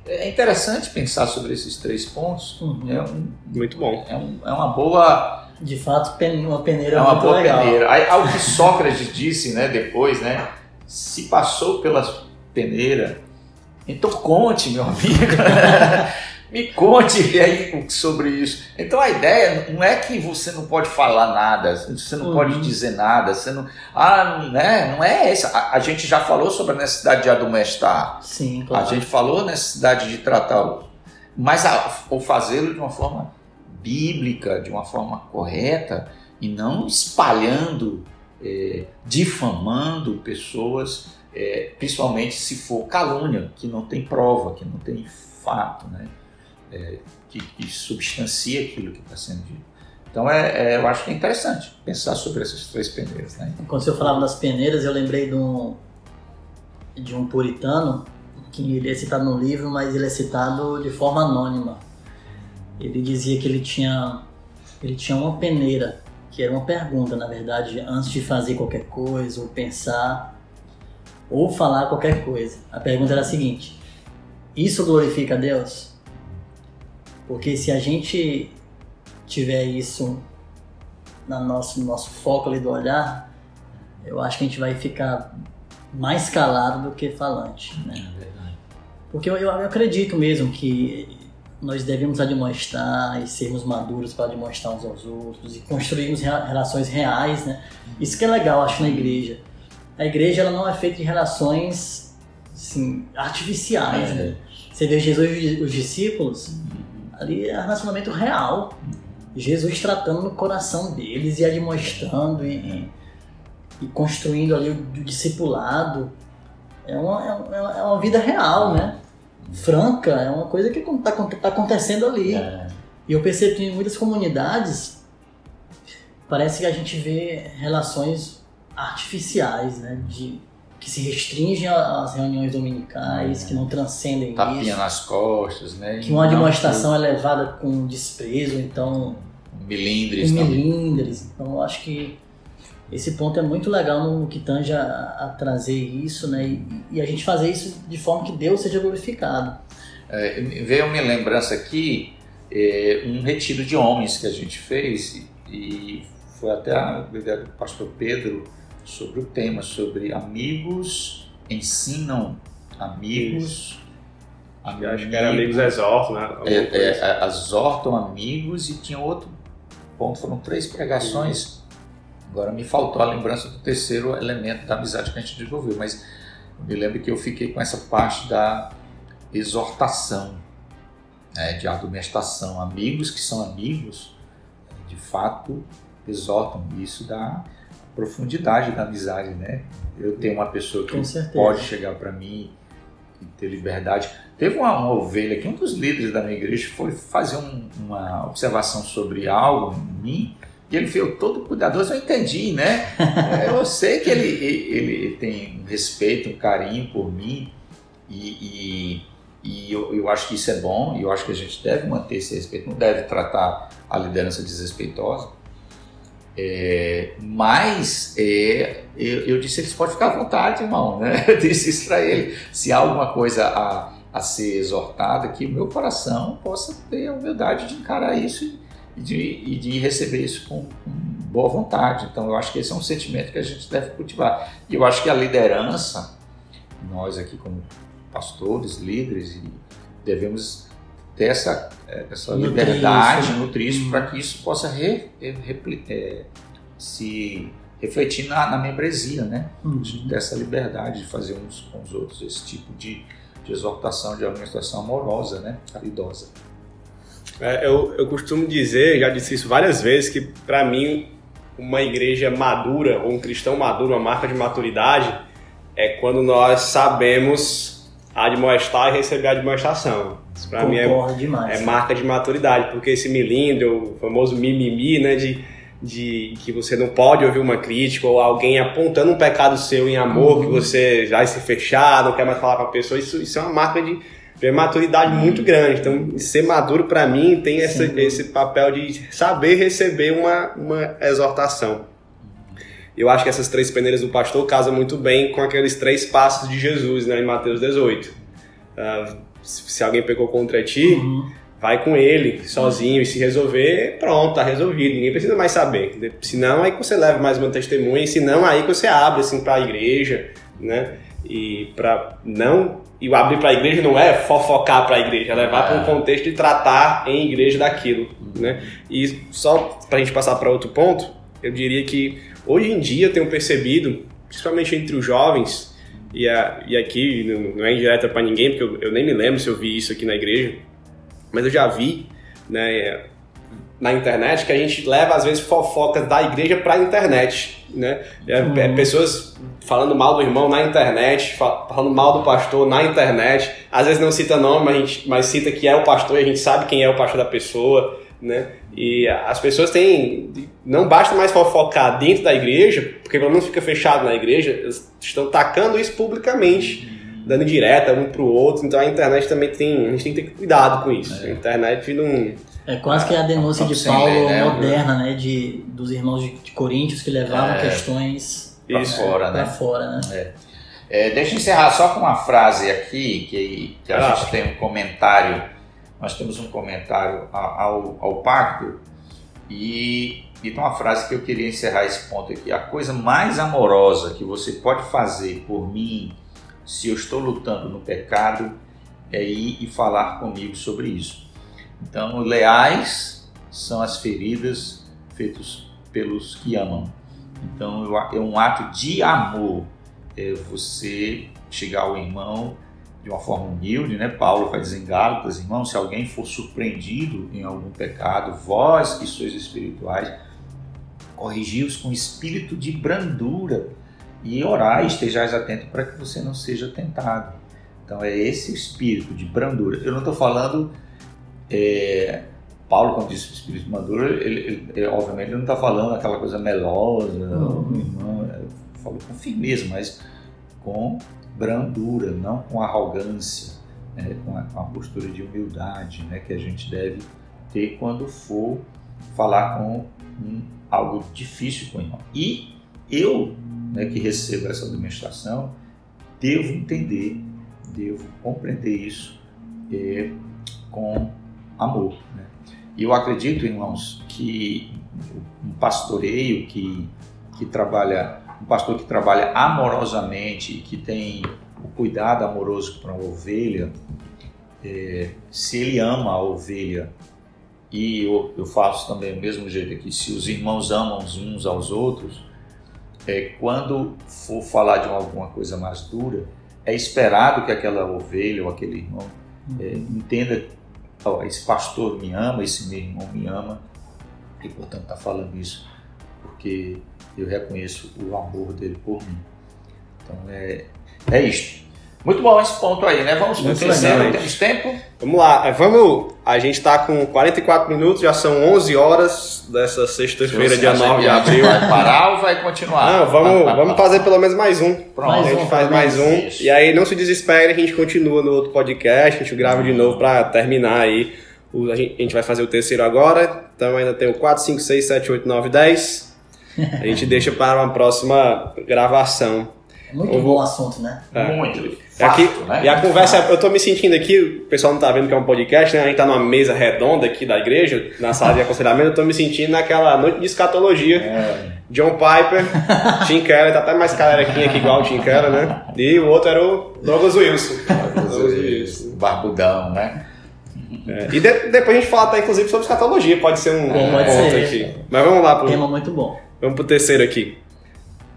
é interessante pensar sobre esses três pontos. Uhum. É, um, Muito bom. é, um, é uma boa De fato, uma peneira é uma muito boa legal. peneira. Aí, ao que Sócrates disse, né, depois, né, se passou pela peneira, então conte, meu amigo, *laughs* me conte aí sobre isso. Então a ideia não é que você não pode falar nada, você não Uhum. pode dizer nada, você não, ah, não é, não é essa. A, a gente já falou sobre a necessidade de admoestar. Sim, A claro. gente falou a necessidade de tratar o, mas a, ou fazê-lo de uma forma bíblica, de uma forma correta e não espalhando, é, difamando pessoas, é, principalmente se for calúnia, que não tem prova, que não tem fato, né? É, que, que substancia aquilo que está sendo dito. Então é, é, eu acho que é interessante pensar sobre essas três peneiras. Né? Quando você falava das peneiras, eu lembrei de um, de um puritano, que ele é citado no livro, mas ele é citado de forma anônima. Ele dizia que ele tinha, ele tinha uma peneira, que era uma pergunta, na verdade, antes de fazer qualquer coisa, ou pensar, ou falar qualquer coisa. A pergunta era a seguinte: Isso glorifica a Deus? Porque se a gente tiver isso no nosso, no nosso foco ali do olhar, eu acho que a gente vai ficar mais calado do que falante, né? É verdade. Porque eu, eu, eu acredito mesmo que nós devemos admoestar e sermos maduros para admoestar uns aos outros e construirmos relações reais, né? Isso que é legal, acho, na igreja. A igreja ela não é feita de relações assim, artificiais, né? Você vê Jesus e os discípulos, ali é relacionamento real. Jesus tratando no coração deles e admoestando e, e, e construindo ali o, o discipulado. É uma, é uma- é uma vida real, né? Franca, é uma coisa que está tá acontecendo ali. É. E eu percebo que em muitas comunidades parece que a gente vê relações artificiais, né? De, que se restringem às reuniões dominicais, que não transcendem Tapinha isso. nas costas, né? Que uma Não, admoestação é levada com desprezo, então Milindres com milindres. Então eu acho que esse ponto é muito legal no que tange a, a trazer isso, né? E, e a gente fazer isso de forma que Deus seja glorificado. É, veio uma lembrança aqui, é, um retiro de homens que a gente fez e, e foi até a ideia do pastor Pedro sobre o tema, sobre amigos ensinam amigos. Eu acho que era Amigos Exorto, né? É, é, é, exortam amigos e tinha outro ponto, foram três pregações. Agora me faltou a lembrança do terceiro elemento da amizade que a gente desenvolveu, mas me lembro que eu fiquei com essa parte da exortação, né, de admoestação. Amigos que são amigos, de fato, exortam. Isso dá profundidade da amizade, né? Eu tenho uma pessoa que pode chegar para mim e ter liberdade. Teve uma, uma ovelha que um dos líderes da minha igreja foi fazer um- uma observação sobre algo em mim e ele veio todo cuidadoso. Eu entendi, né? *laughs* Eu sei que ele, ele, ele tem um respeito, um carinho por mim e, e, e eu, eu acho que isso é bom, e eu acho que a gente deve manter esse respeito, não deve tratar a liderança desrespeitosa. É, mas é, eu, eu, disse eles podem ficar à vontade, irmão. Né? *laughs* Eu disse isso para ele. Se há alguma coisa a, a ser exortada, que o meu coração possa ter a humildade de encarar isso e de, e de receber isso com, com, boa vontade. Então, eu acho que esse é um sentimento que a gente deve cultivar. E eu acho que a liderança, nós aqui como pastores, líderes, devemos ter essa, essa liberdade, nutrir isso, para que isso possa re, re, é, se refletir na, na membresia, né? Uhum. Dessa liberdade de fazer uns com os outros esse tipo de de exortação, de administração amorosa, né? caridosa. É, eu, eu costumo dizer, já disse isso várias vezes, que para mim uma igreja madura ou um cristão maduro, uma marca de maturidade, é quando nós sabemos admoestar e receber a admoestação. Isso para mim é, demais, é marca de maturidade, porque esse milindro, o famoso mimimi, né, de de que você não pode ouvir uma crítica ou alguém apontando um pecado seu em amor, uhum. que você vai se fechar, não quer mais falar com a pessoa, isso, isso é uma marca de, de maturidade muito grande. Então, ser maduro para mim tem essa, esse papel de saber receber uma, uma exortação. Eu acho que essas três peneiras do pastor casam muito bem com aqueles três passos de Jesus né, em Mateus 18. Uh, ah, se alguém pecou contra ti, uhum vai com ele sozinho e se resolver, pronto, tá resolvido. Ninguém precisa mais saber. Se não, aí que você leva mais uma testemunha, e se não, aí que você abre assim para a igreja, né? E para não e o abrir para a igreja não é fofocar para a igreja, é levar é. para um contexto de tratar em igreja daquilo, né? E só para a gente passar para outro ponto, eu diria que hoje em dia eu tenho percebido, principalmente entre os jovens, e, a, e aqui não é indireta para ninguém, porque eu, eu nem me lembro se eu vi isso aqui na igreja, mas eu já vi né, na internet que a gente leva às vezes fofocas da igreja para a internet, né? É, uhum. É, pessoas falando mal do irmão na internet, falando mal do pastor na internet. Às vezes não cita nome, mas, gente, mas cita que é o pastor e a gente sabe quem é o pastor da pessoa, né? E as pessoas têm. Não basta mais fofocar dentro da igreja, porque pelo menos fica fechado na igreja, estão tacando isso publicamente dando direta um pro outro, então a internet também tem. A gente tem que ter cuidado com isso. É. A internet não. É quase que a denúncia de Paulo né? moderna, né? De, dos irmãos de, de Coríntios que levavam é. questões para fora, né? fora, né? É. É, deixa eu encerrar só com uma frase aqui, que, que a gente tem um comentário, nós temos um comentário ao, ao pacto, e, e tem uma frase que eu queria encerrar esse ponto aqui. A coisa mais amorosa que você pode fazer por mim se eu estou lutando no pecado, é ir e falar comigo sobre isso. Então, leais são as feridas feitas pelos que amam. Então, é um ato de amor é você chegar ao irmão de uma forma humilde, né? Paulo vai dizer em Gálatas, irmão, se alguém for surpreendido em algum pecado, vós que sois espirituais, corrigi-os com espírito de brandura e orar e estejais atento para que você não seja tentado. Então é esse espírito de brandura. Eu não estou falando. É, Paulo, quando diz espírito brandura, ele, ele, ele, obviamente ele não está falando aquela coisa melosa, uhum. irmão, é, falou com firmeza, mas com brandura, não com arrogância, né, com, a, com, a, postura de humildade né, que a gente deve ter quando for falar com um, algo difícil com o irmão. E eu né, que recebo essa administração, devo entender, devo compreender isso é, com amor. Né? E eu acredito, irmãos, que um pastoreio que, que trabalha, um pastor que trabalha amorosamente, que tem o cuidado amoroso para a ovelha, é, se ele ama a ovelha, e eu, eu faço também do mesmo jeito aqui, se os irmãos amam uns aos outros, é, quando for falar de alguma coisa mais dura, é esperado que aquela ovelha ou aquele irmão é, entenda: oh, esse pastor me ama, esse meu irmão me ama, e portanto está falando isso porque eu reconheço o amor dele por mim. Então é, é isto. Muito bom esse ponto aí, né? Vamos pro Muito terceiro, temos tempo? Vamos lá, é, vamos. A gente tá com 44 minutos, já são 11 horas dessa sexta-feira, dia acha 9 de a abril. Vai parar ou vai continuar? Não, vamos, vamos fazer pelo menos mais um. Pronto. a Mais gente um, faz mais um. Isso. E aí não se desespere, a gente continua no outro podcast, a gente grava de novo pra terminar aí. O- a, gente, a gente vai fazer o terceiro agora. Então ainda tem o 4, 5, 6, 7, 8, 9, 10. A gente deixa para uma próxima gravação. É muito Eu bom vou- assunto, né? Muito. E aqui, Fato, né? e a conversa, eu tô me sentindo aqui, o pessoal não tá vendo que é um podcast, né? A gente tá numa mesa redonda aqui da igreja, na sala de aconselhamento, eu tô me sentindo naquela noite de escatologia. É. John Piper, Tim Keller, tá até mais carequinha aqui igual o Tim Keller, né? E o outro era o Douglas Wilson. Douglas Wilson. Barbudão, né? É, E de- depois a gente fala até, inclusive, sobre escatologia, pode ser um, um Pode ponto ser. aqui. Mas vamos lá, pro, Tema muito bom. vamos pro terceiro aqui.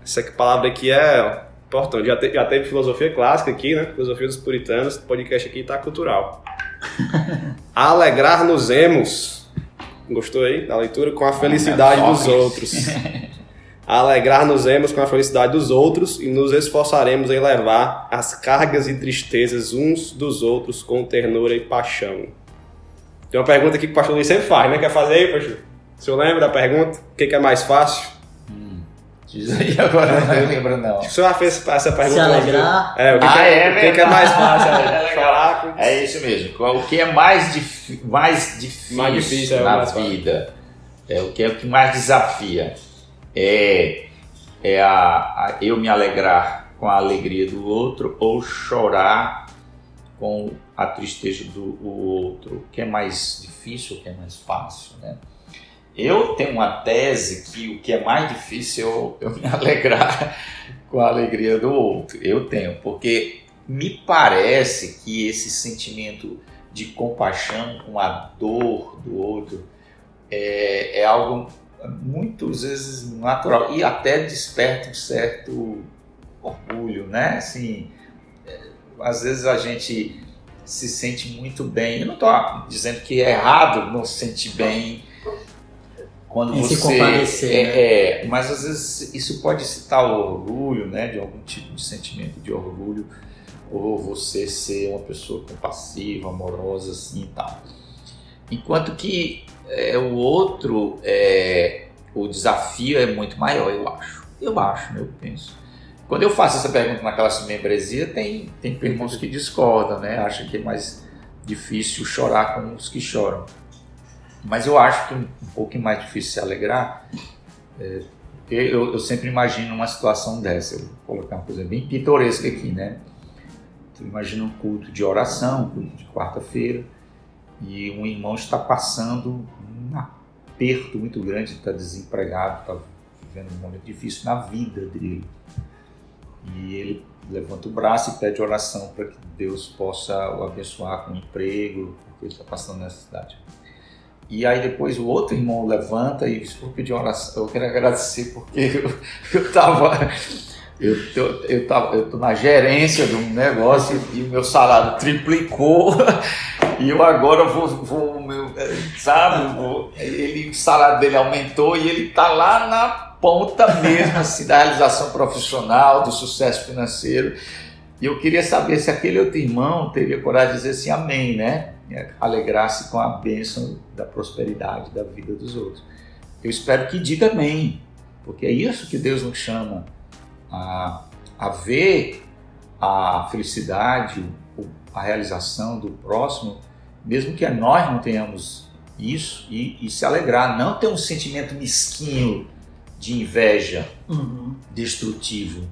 Essa aqui- palavra aqui é importante. Já, te- já teve filosofia clássica aqui, né? Filosofia dos puritanos. O podcast aqui tá cultural. *laughs* Alegrar-nos-emos. Gostou aí da leitura? Com a felicidade dos outros. *laughs* Alegrar-nos-emos com a felicidade dos outros e nos esforçaremos em levar as cargas e tristezas uns dos outros com ternura e paixão. Tem uma pergunta aqui que o pastor Luiz sempre faz, né? Quer fazer aí, pastor? O senhor lembra da pergunta? O que é mais fácil? Diz aí agora, não lembro não. Acho que o senhor já fez essa pergunta. Se alegrar. É, o que, Ah, que é, é o que, é mais fácil? *laughs* É É com... É isso mesmo. O que é mais, dif- mais difícil, Mais difícil, é na vida, é o que é o que mais desafia, é, é a, a- eu me alegrar com a alegria do outro ou chorar com a tristeza do o outro. O que é mais difícil, o que é mais fácil, né? Eu tenho uma tese que o que é mais difícil é eu, eu me *laughs* alegrar com a alegria do outro. Eu tenho, porque me parece que esse sentimento de compaixão com a dor do outro é, é algo muitas vezes natural e até desperta um certo orgulho, né? Assim, é, às vezes a gente se sente muito bem. Eu não estou dizendo que é errado não se sentir bem quando Em se você compadecer, é, né? é, mas às vezes isso pode citar o orgulho, né? De algum tipo de sentimento de orgulho ou você ser uma pessoa compassiva, amorosa, assim e tal. Enquanto que é, o outro, é, o desafio é muito maior, eu acho. Eu acho, né? eu penso. Quando eu faço essa pergunta na classe de membresia, tem, tem irmãos que discordam, né? Acham que é mais difícil chorar com os que choram. Mas eu acho que um pouquinho mais difícil se alegrar. É, eu, eu sempre imagino uma situação dessa. Eu vou colocar uma coisa bem pitoresca aqui, né? Tu imagina um culto de oração, um culto de quarta-feira, e um irmão está passando um aperto muito grande, está desempregado, está vivendo um momento difícil na vida dele. E ele levanta o braço e pede oração para que Deus possa o abençoar com emprego, porque ele está passando necessidade. E aí depois o outro irmão levanta e diz, vou pedir oração, eu quero agradecer porque eu, eu tava... Eu tô, eu, tava, eu tô na gerência de um negócio e o meu salário triplicou e eu agora vou, vou meu, sabe, vou, ele, o salário dele aumentou e ele tá lá na ponta mesmo assim, da realização profissional, do sucesso financeiro. E eu queria saber se aquele outro irmão teria coragem de dizer assim, amém, né? Alegrar-se com a bênção da prosperidade da vida dos outros. Eu espero que diga amém, porque é isso que Deus nos chama a, a ver a felicidade, a realização do próximo, mesmo que nós não tenhamos isso, e, e se alegrar, não ter um sentimento mesquinho de inveja, Uhum. destrutivo,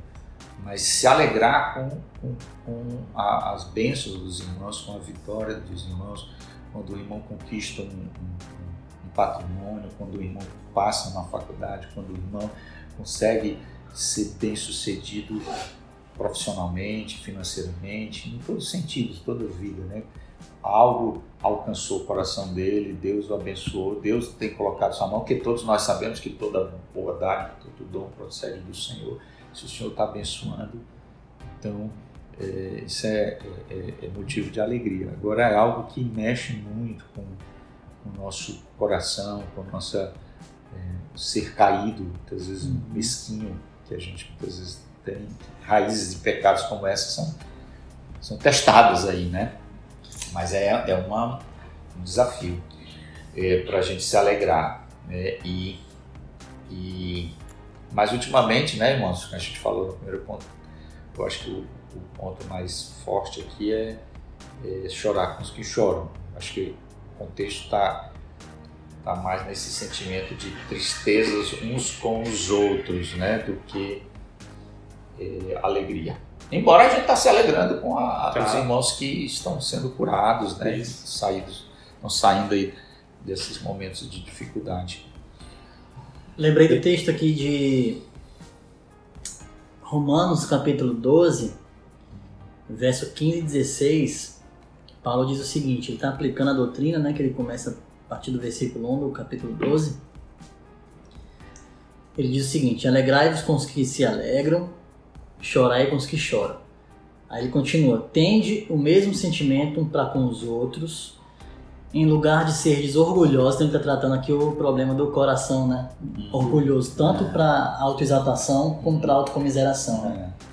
mas se alegrar com, com, com a, as bênçãos dos irmãos, com a vitória dos irmãos, quando o irmão conquista um, um, um patrimônio, quando o irmão passa na faculdade, quando o irmão consegue ser bem sucedido profissionalmente, financeiramente, em todos os sentidos, toda a vida, né? Algo alcançou o coração dele, Deus o abençoou, Deus tem colocado sua mão, porque todos nós sabemos que toda boa dádiva, todo dom procede do Senhor. Se o Senhor está abençoando, então é, isso é, é, é, motivo de alegria. Agora é algo que mexe muito com, com o nosso coração, com o nosso é, ser caído, muitas vezes mesquinho, que a gente muitas vezes tem raízes de pecados como essas são são testadas aí, né? Mas é, é uma, um desafio é, para a gente se alegrar. Né? E, e, mas ultimamente, né, irmãos, a gente falou no primeiro ponto, eu acho que o, o ponto mais forte aqui é, é, chorar com os que choram. Acho que o contexto está tá mais nesse sentimento de tristezas uns com os outros, né, do que é, alegria. Embora a gente está se alegrando com a, os irmãos que estão sendo curados, né, saídos, estão saindo aí desses momentos de dificuldade. Lembrei do texto aqui de Romanos capítulo 12, verso 15 e 16. Paulo diz o seguinte, ele está aplicando a doutrina, né, que ele começa a partir do versículo 1 do capítulo 12. Ele diz o seguinte: Alegrai-vos com os que se alegram, chorai com os que choram. Aí ele continua: Tende o mesmo sentimento para com os outros, em lugar de ser desorgulhoso, ele está tratando aqui o problema do coração, né? Uhum. Orgulhoso, tanto é. para autoexaltação como para autocomiseração. Né? É.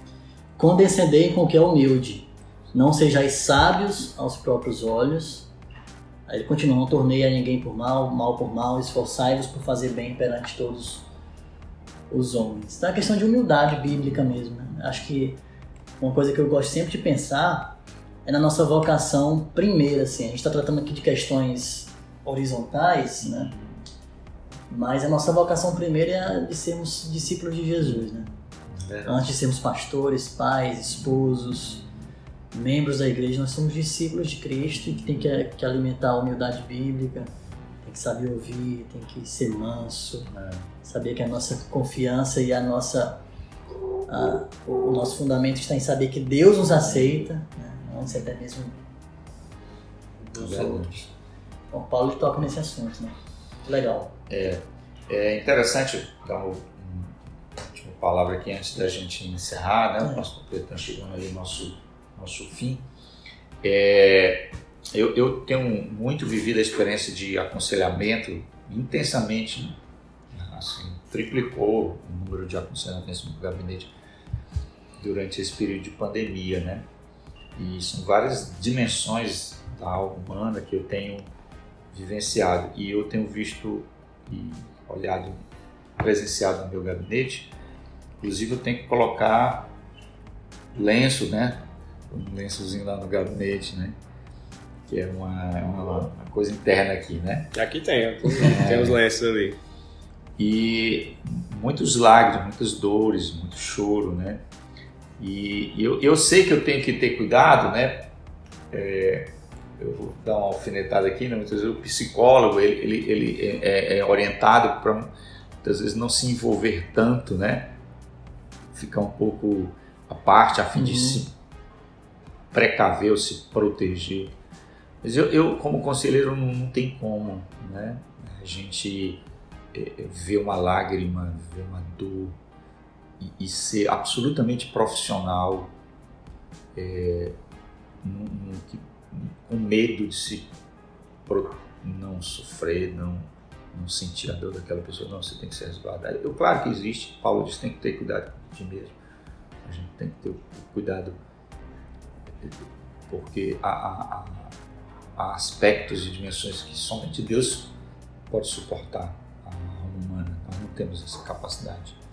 Condescendei com o que é humilde, não sejais sábios aos próprios olhos. Aí ele continua: Não tornei a ninguém por mal, mal por mal, esforçai-vos por fazer bem perante todos os homens. Então é questão de humildade bíblica mesmo. Né? Acho que uma coisa que eu gosto sempre de pensar é na nossa vocação primeira, assim. A gente está tratando aqui de questões horizontais, né? Mas a nossa vocação primeira é a de sermos discípulos de Jesus, né? É. Antes de sermos pastores, pais, esposos, membros da igreja, nós somos discípulos de Cristo e que tem que, que alimentar a humildade bíblica, tem que saber ouvir, tem que ser manso, é. saber que a nossa confiança e a nossa a, o nosso fundamento está em saber que Deus nos aceita, né? Antes até mesmo dos é outros. Então, Paulo toca nesse assunto, né? Legal. É, é interessante dar uma, última palavra aqui antes da gente encerrar, né? É. O nosso está chegando ali nosso nosso fim. É, eu, eu tenho muito vivido a experiência de aconselhamento intensamente, assim, triplicou o número de aconselhamentos no gabinete durante esse período de pandemia, né? E são várias dimensões da alma humana que eu tenho vivenciado e eu tenho visto e olhado, presenciado no meu gabinete. Inclusive eu tenho que colocar lenço, né? Um lençozinho lá no gabinete, né? Que é uma, uma, uma coisa interna aqui, né? Aqui tem, *laughs* tem os lenços ali. E muitos lágrimas, muitas dores, muito choro, né? E eu, eu sei que eu tenho que ter cuidado, né? É, eu vou dar uma alfinetada aqui, né? muitas vezes o psicólogo ele, ele, ele é, é orientado para muitas vezes não se envolver tanto, né? Ficar um pouco à parte a fim uhum. de se precaver ou se proteger. Mas eu, eu como conselheiro, não, não tem como, né? A gente é, ver uma lágrima, ver uma dor, e, e ser absolutamente profissional, é, com medo de se não sofrer, não, não sentir a dor daquela pessoa, não, você tem que ser resguardado. Eu, claro que existe, Paulo diz que tem que ter cuidado com ti mesmo, a gente tem que ter cuidado, porque há, há, há aspectos e dimensões que somente Deus pode suportar a alma humana, nós não temos essa capacidade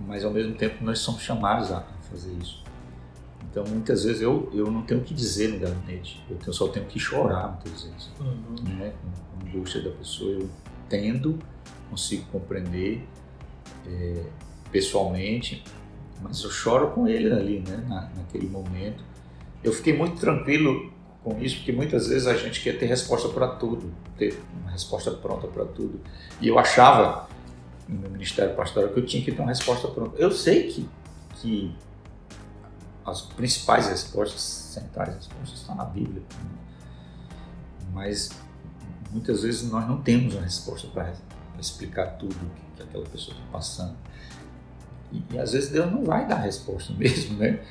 mas ao mesmo tempo nós somos chamados a fazer isso. Então muitas vezes eu, eu não tenho o que dizer no gabinete, eu tenho, só tenho que chorar muitas vezes. Uhum. Né? Com a angústia da pessoa, eu tendo, consigo compreender é, pessoalmente, mas eu choro com ele ali, né? Na, naquele momento. Eu fiquei muito tranquilo com isso, porque muitas vezes a gente quer ter resposta para tudo, ter uma resposta pronta para tudo. E eu achava no meu ministério pastoral que eu tinha que ter uma resposta pronta. Eu sei que, que as principais respostas, centrais respostas, estão na Bíblia. Mas muitas vezes nós não temos uma resposta para explicar tudo que, que aquela pessoa está passando. E, e, às vezes Deus não vai dar a resposta *laughs* mesmo, né?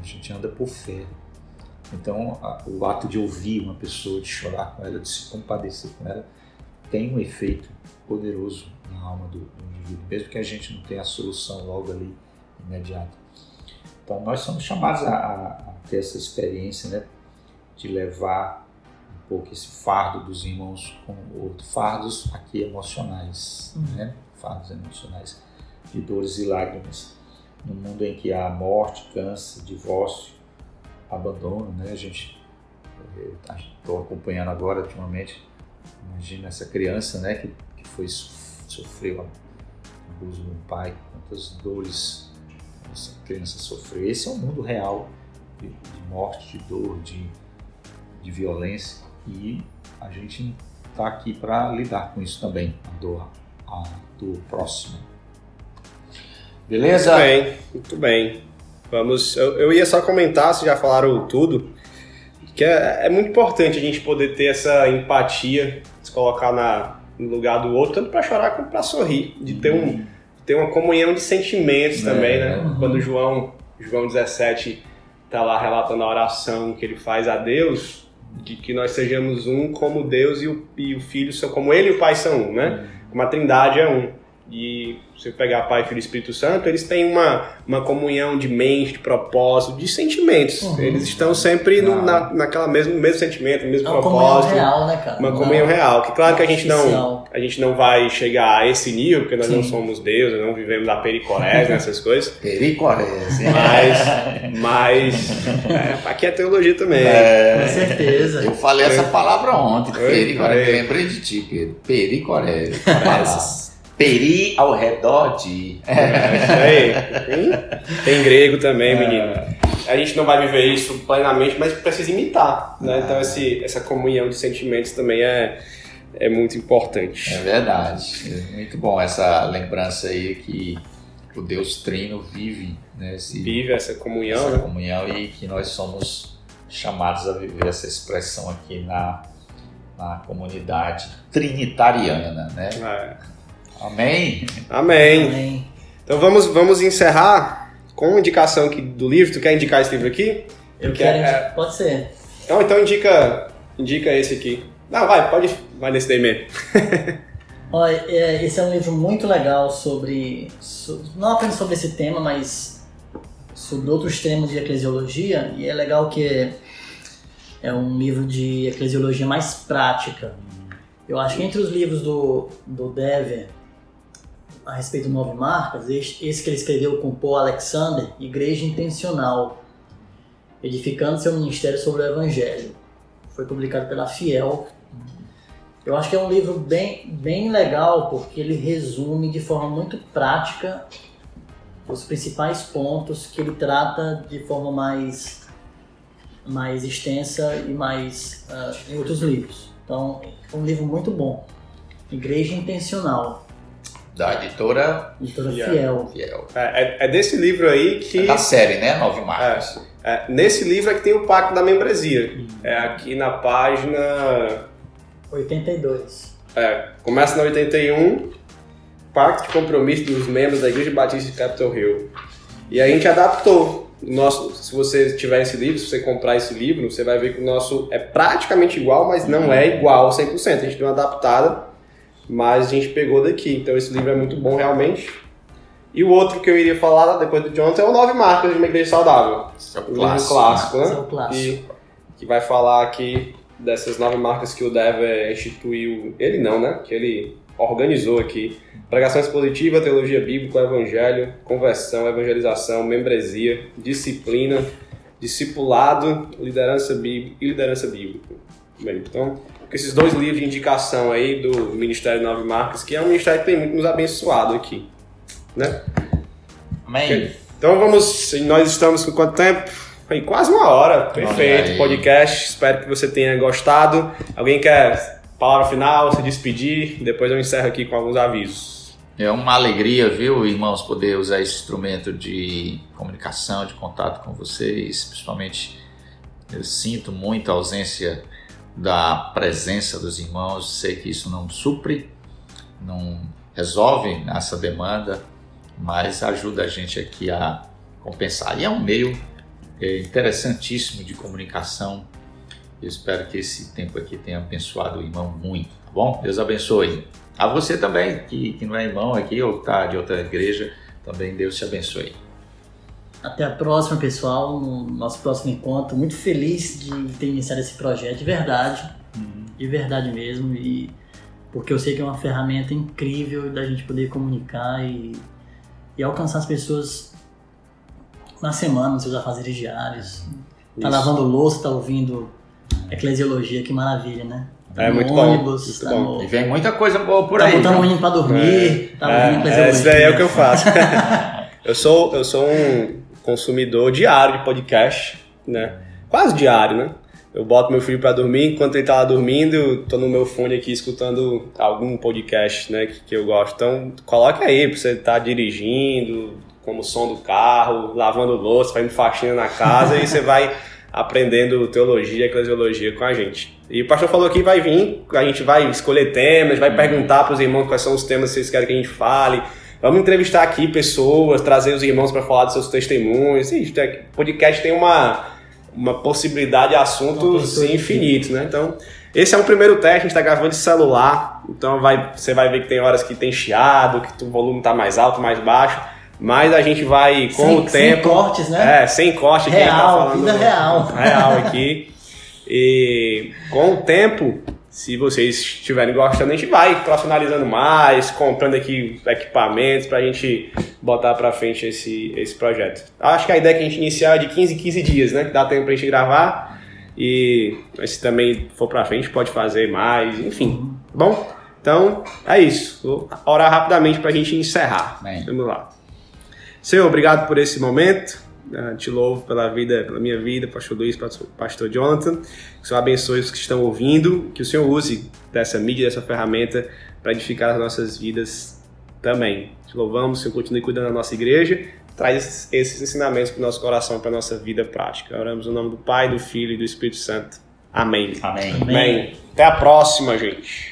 A gente anda por fé. Então, a, o ato de ouvir uma pessoa, de chorar com ela, de se compadecer com ela, tem um efeito poderoso na alma do, do indivíduo, mesmo que a gente não tenha a solução logo ali imediata. Então nós somos chamados a, a ter essa experiência, né? De levar um pouco esse fardo dos irmãos com outros fardos aqui emocionais, Uhum. né? Fardos emocionais de dores e lágrimas. No mundo em que há morte, câncer, divórcio, abandono, né? A gente estou acompanhando agora ultimamente. Imagina essa criança, né? Que, que foi sofreu abuso do pai, quantas dores essa criança sofreu. Esse é o mundo real de, de morte, de dor, de, de violência e a gente está aqui para lidar com isso também, a dor, a dor próxima. Beleza? Muito bem, muito bem. Vamos. Eu, eu ia só comentar, se já falaram tudo, que é, é muito importante a gente poder ter essa empatia, se colocar na, no lugar do outro, tanto para chorar quanto para sorrir, de ter um ter uma comunhão de sentimentos É. também, né? Quando João, João 17 tá lá relatando a oração que ele faz a Deus, de que nós sejamos um como Deus e o, e o Filho são como ele e o Pai são um, né? Como a Trindade é um. E se você pegar Pai, Filho e Espírito Santo, eles têm uma, uma comunhão de mente, de propósito, de sentimentos. Uhum. Eles estão sempre no, Ah. na, naquela mesmo, mesmo sentimento, mesmo É uma comunhão propósito. real, né, cara? Uma Não comunhão é real. Que claro que a gente não, a gente não vai chegar a esse nível, porque nós não Sim. somos Deus, nós não vivemos da pericorés, nessas coisas. *laughs* Pericorese. Mas, mas é, aqui é teologia também. Com É, certeza. eu falei essa palavra ontem, pericorese. Lembrei de ti, Pedro. Pericorese. *laughs* Peri ao redor de. É isso aí. Hum? Tem grego também, menino. A gente não vai viver isso plenamente, mas precisa imitar. Né? Então esse, essa comunhão de sentimentos também é, é muito importante. É verdade. É muito bom essa lembrança aí que o Deus Trino vive, né? Esse, Vive essa comunhão, essa né? comunhão e que nós somos chamados a viver essa expressão aqui na, na comunidade trinitariana, né? É. Amém? Amém. Amém. Então vamos, vamos encerrar com uma indicação aqui do livro. Tu quer indicar esse livro aqui? Eu Porque quero. é- Pode ser. Então, então indica, indica esse aqui. Não, vai, pode, vai nesse daí mesmo. *laughs* Olha, é, esse é um livro muito legal sobre, so- não apenas sobre esse tema, mas sobre outros temas de eclesiologia. E é legal que é um livro de eclesiologia mais prática. Eu acho que entre os livros do, do Dever a respeito de nove marcas, esse, que ele escreveu com Paul Alexander, Igreja Intencional, edificando seu ministério sobre o Evangelho. Foi publicado pela Fiel, eu acho que é um livro bem, bem legal porque ele resume de forma muito prática os principais pontos que ele trata de forma mais, mais extensa e mais ah, em outros livros. Então, é um livro muito bom. Igreja Intencional, Da editora editora Fiel. Fiel. Fiel. É, é- é desse livro aí que. É da série, né? Nove Marcos. É, nesse livro é que tem o pacto da membresia. É aqui na página. 82. É, começa na 81, Pacto de Compromisso dos Membros da Igreja Batista de Capitol Hill. E a gente adaptou. O nosso, se você tiver esse livro, se você comprar esse livro, você vai ver que o nosso é praticamente igual, mas não é igual 100%. A gente deu uma adaptada, mas a gente pegou daqui. Então esse livro é muito bom realmente. E o outro que eu iria falar depois do Jonathan é o Nove Marcas de uma Igreja Saudável. Esse é o livro clássico. clássico, né? Esse é o clássico. Que, que vai falar aqui dessas nove marcas que o Dever instituiu. Ele não, né? Que ele organizou aqui. Pregação expositiva, teologia bíblica, evangelho, conversão, evangelização, membresia, disciplina, discipulado, liderança bíblica e liderança bíblica. Bem, então, com esses dois livros de indicação aí do Ministério Nove Marcas, que é um ministério que tem muito nos abençoado aqui, né? Amém. Então vamos, nós estamos com quanto tempo? Aí, quase uma hora, perfeito, podcast, espero que você tenha gostado. Alguém quer palavra final, se despedir? Depois eu encerro aqui com alguns avisos. É uma alegria, viu, irmãos, poder usar esse instrumento de comunicação, de contato com vocês. Principalmente, eu sinto muito a ausência da presença dos irmãos. Sei que isso não supre, não resolve essa demanda, mas ajuda a gente aqui a compensar. E é um meio é, interessantíssimo de comunicação. Eu espero que esse tempo aqui tenha abençoado o irmão muito, tá bom? Deus abençoe. A você também, que, que não é irmão aqui ou está de outra igreja, também Deus te abençoe. Até a próxima, pessoal, no nosso próximo encontro. Muito feliz de ter iniciado esse projeto, de verdade, Uhum. de verdade mesmo, e porque eu sei que é uma ferramenta incrível da gente poder comunicar e, e alcançar as pessoas na semana, nos seus afazeres diários. Tá Isso. lavando louça, tá ouvindo eclesiologia, que maravilha, né? Tá É, no muito bom, ônibus, muito tá bom. no- E vem muita coisa boa por tá aí. botando o viu? menino pra dormir, tá ouvindo É, eclesiologia. esse daí é o que eu faço. *laughs* eu, sou, eu sou um consumidor diário de podcast, né? Quase diário, né? Eu boto meu filho pra dormir, enquanto ele tá lá dormindo, eu tô no meu fone aqui escutando algum podcast, né, que, que eu gosto. Então, coloque aí pra você estar dirigindo, como som do carro, lavando louça, fazendo faxina na casa e você *laughs* vai aprendendo teologia, eclesiologia com a gente. E o pastor falou que vai vir, a gente vai escolher temas, vai perguntar para os irmãos quais são os temas que vocês querem que a gente fale. Vamos entrevistar aqui pessoas, trazer os irmãos para falar dos seus testemunhos. É- podcast tem uma, uma possibilidade de assuntos infinitos, né? Então, esse é um primeiro teste, a gente está gravando de celular, então vai, você vai ver que tem horas que tem chiado, que o volume está mais alto, mais baixo, mas a gente vai, com sem, o sem tempo... cortes, né? É, sem corte aqui. a gente tá Real, falando vida real. Real aqui. E com o tempo, se vocês estiverem gostando, a gente vai profissionalizando mais, comprando aqui equipamentos pra gente botar pra frente esse, esse projeto. Acho que a ideia é que a gente iniciar é de 15 em 15 dias, né? Que dá tempo pra gente gravar. E se também for pra frente, pode fazer mais, enfim. Bom, então é isso. Vou orar rapidamente pra gente encerrar. Amém. Vamos lá. Senhor, obrigado por esse momento. Ah, te louvo pela vida, pela minha vida, pastor Luiz, pastor, pastor Jonathan. Que o Senhor abençoe os que estão ouvindo, que o Senhor use dessa mídia, dessa ferramenta para edificar as nossas vidas também. Te louvamos, Senhor, continue cuidando da nossa igreja. Traz esses, esses ensinamentos para o nosso coração, para a nossa vida prática. Oramos no nome do Pai, do Filho e do Espírito Santo. Amém. Amém. Amém. Amém. Até a próxima, gente.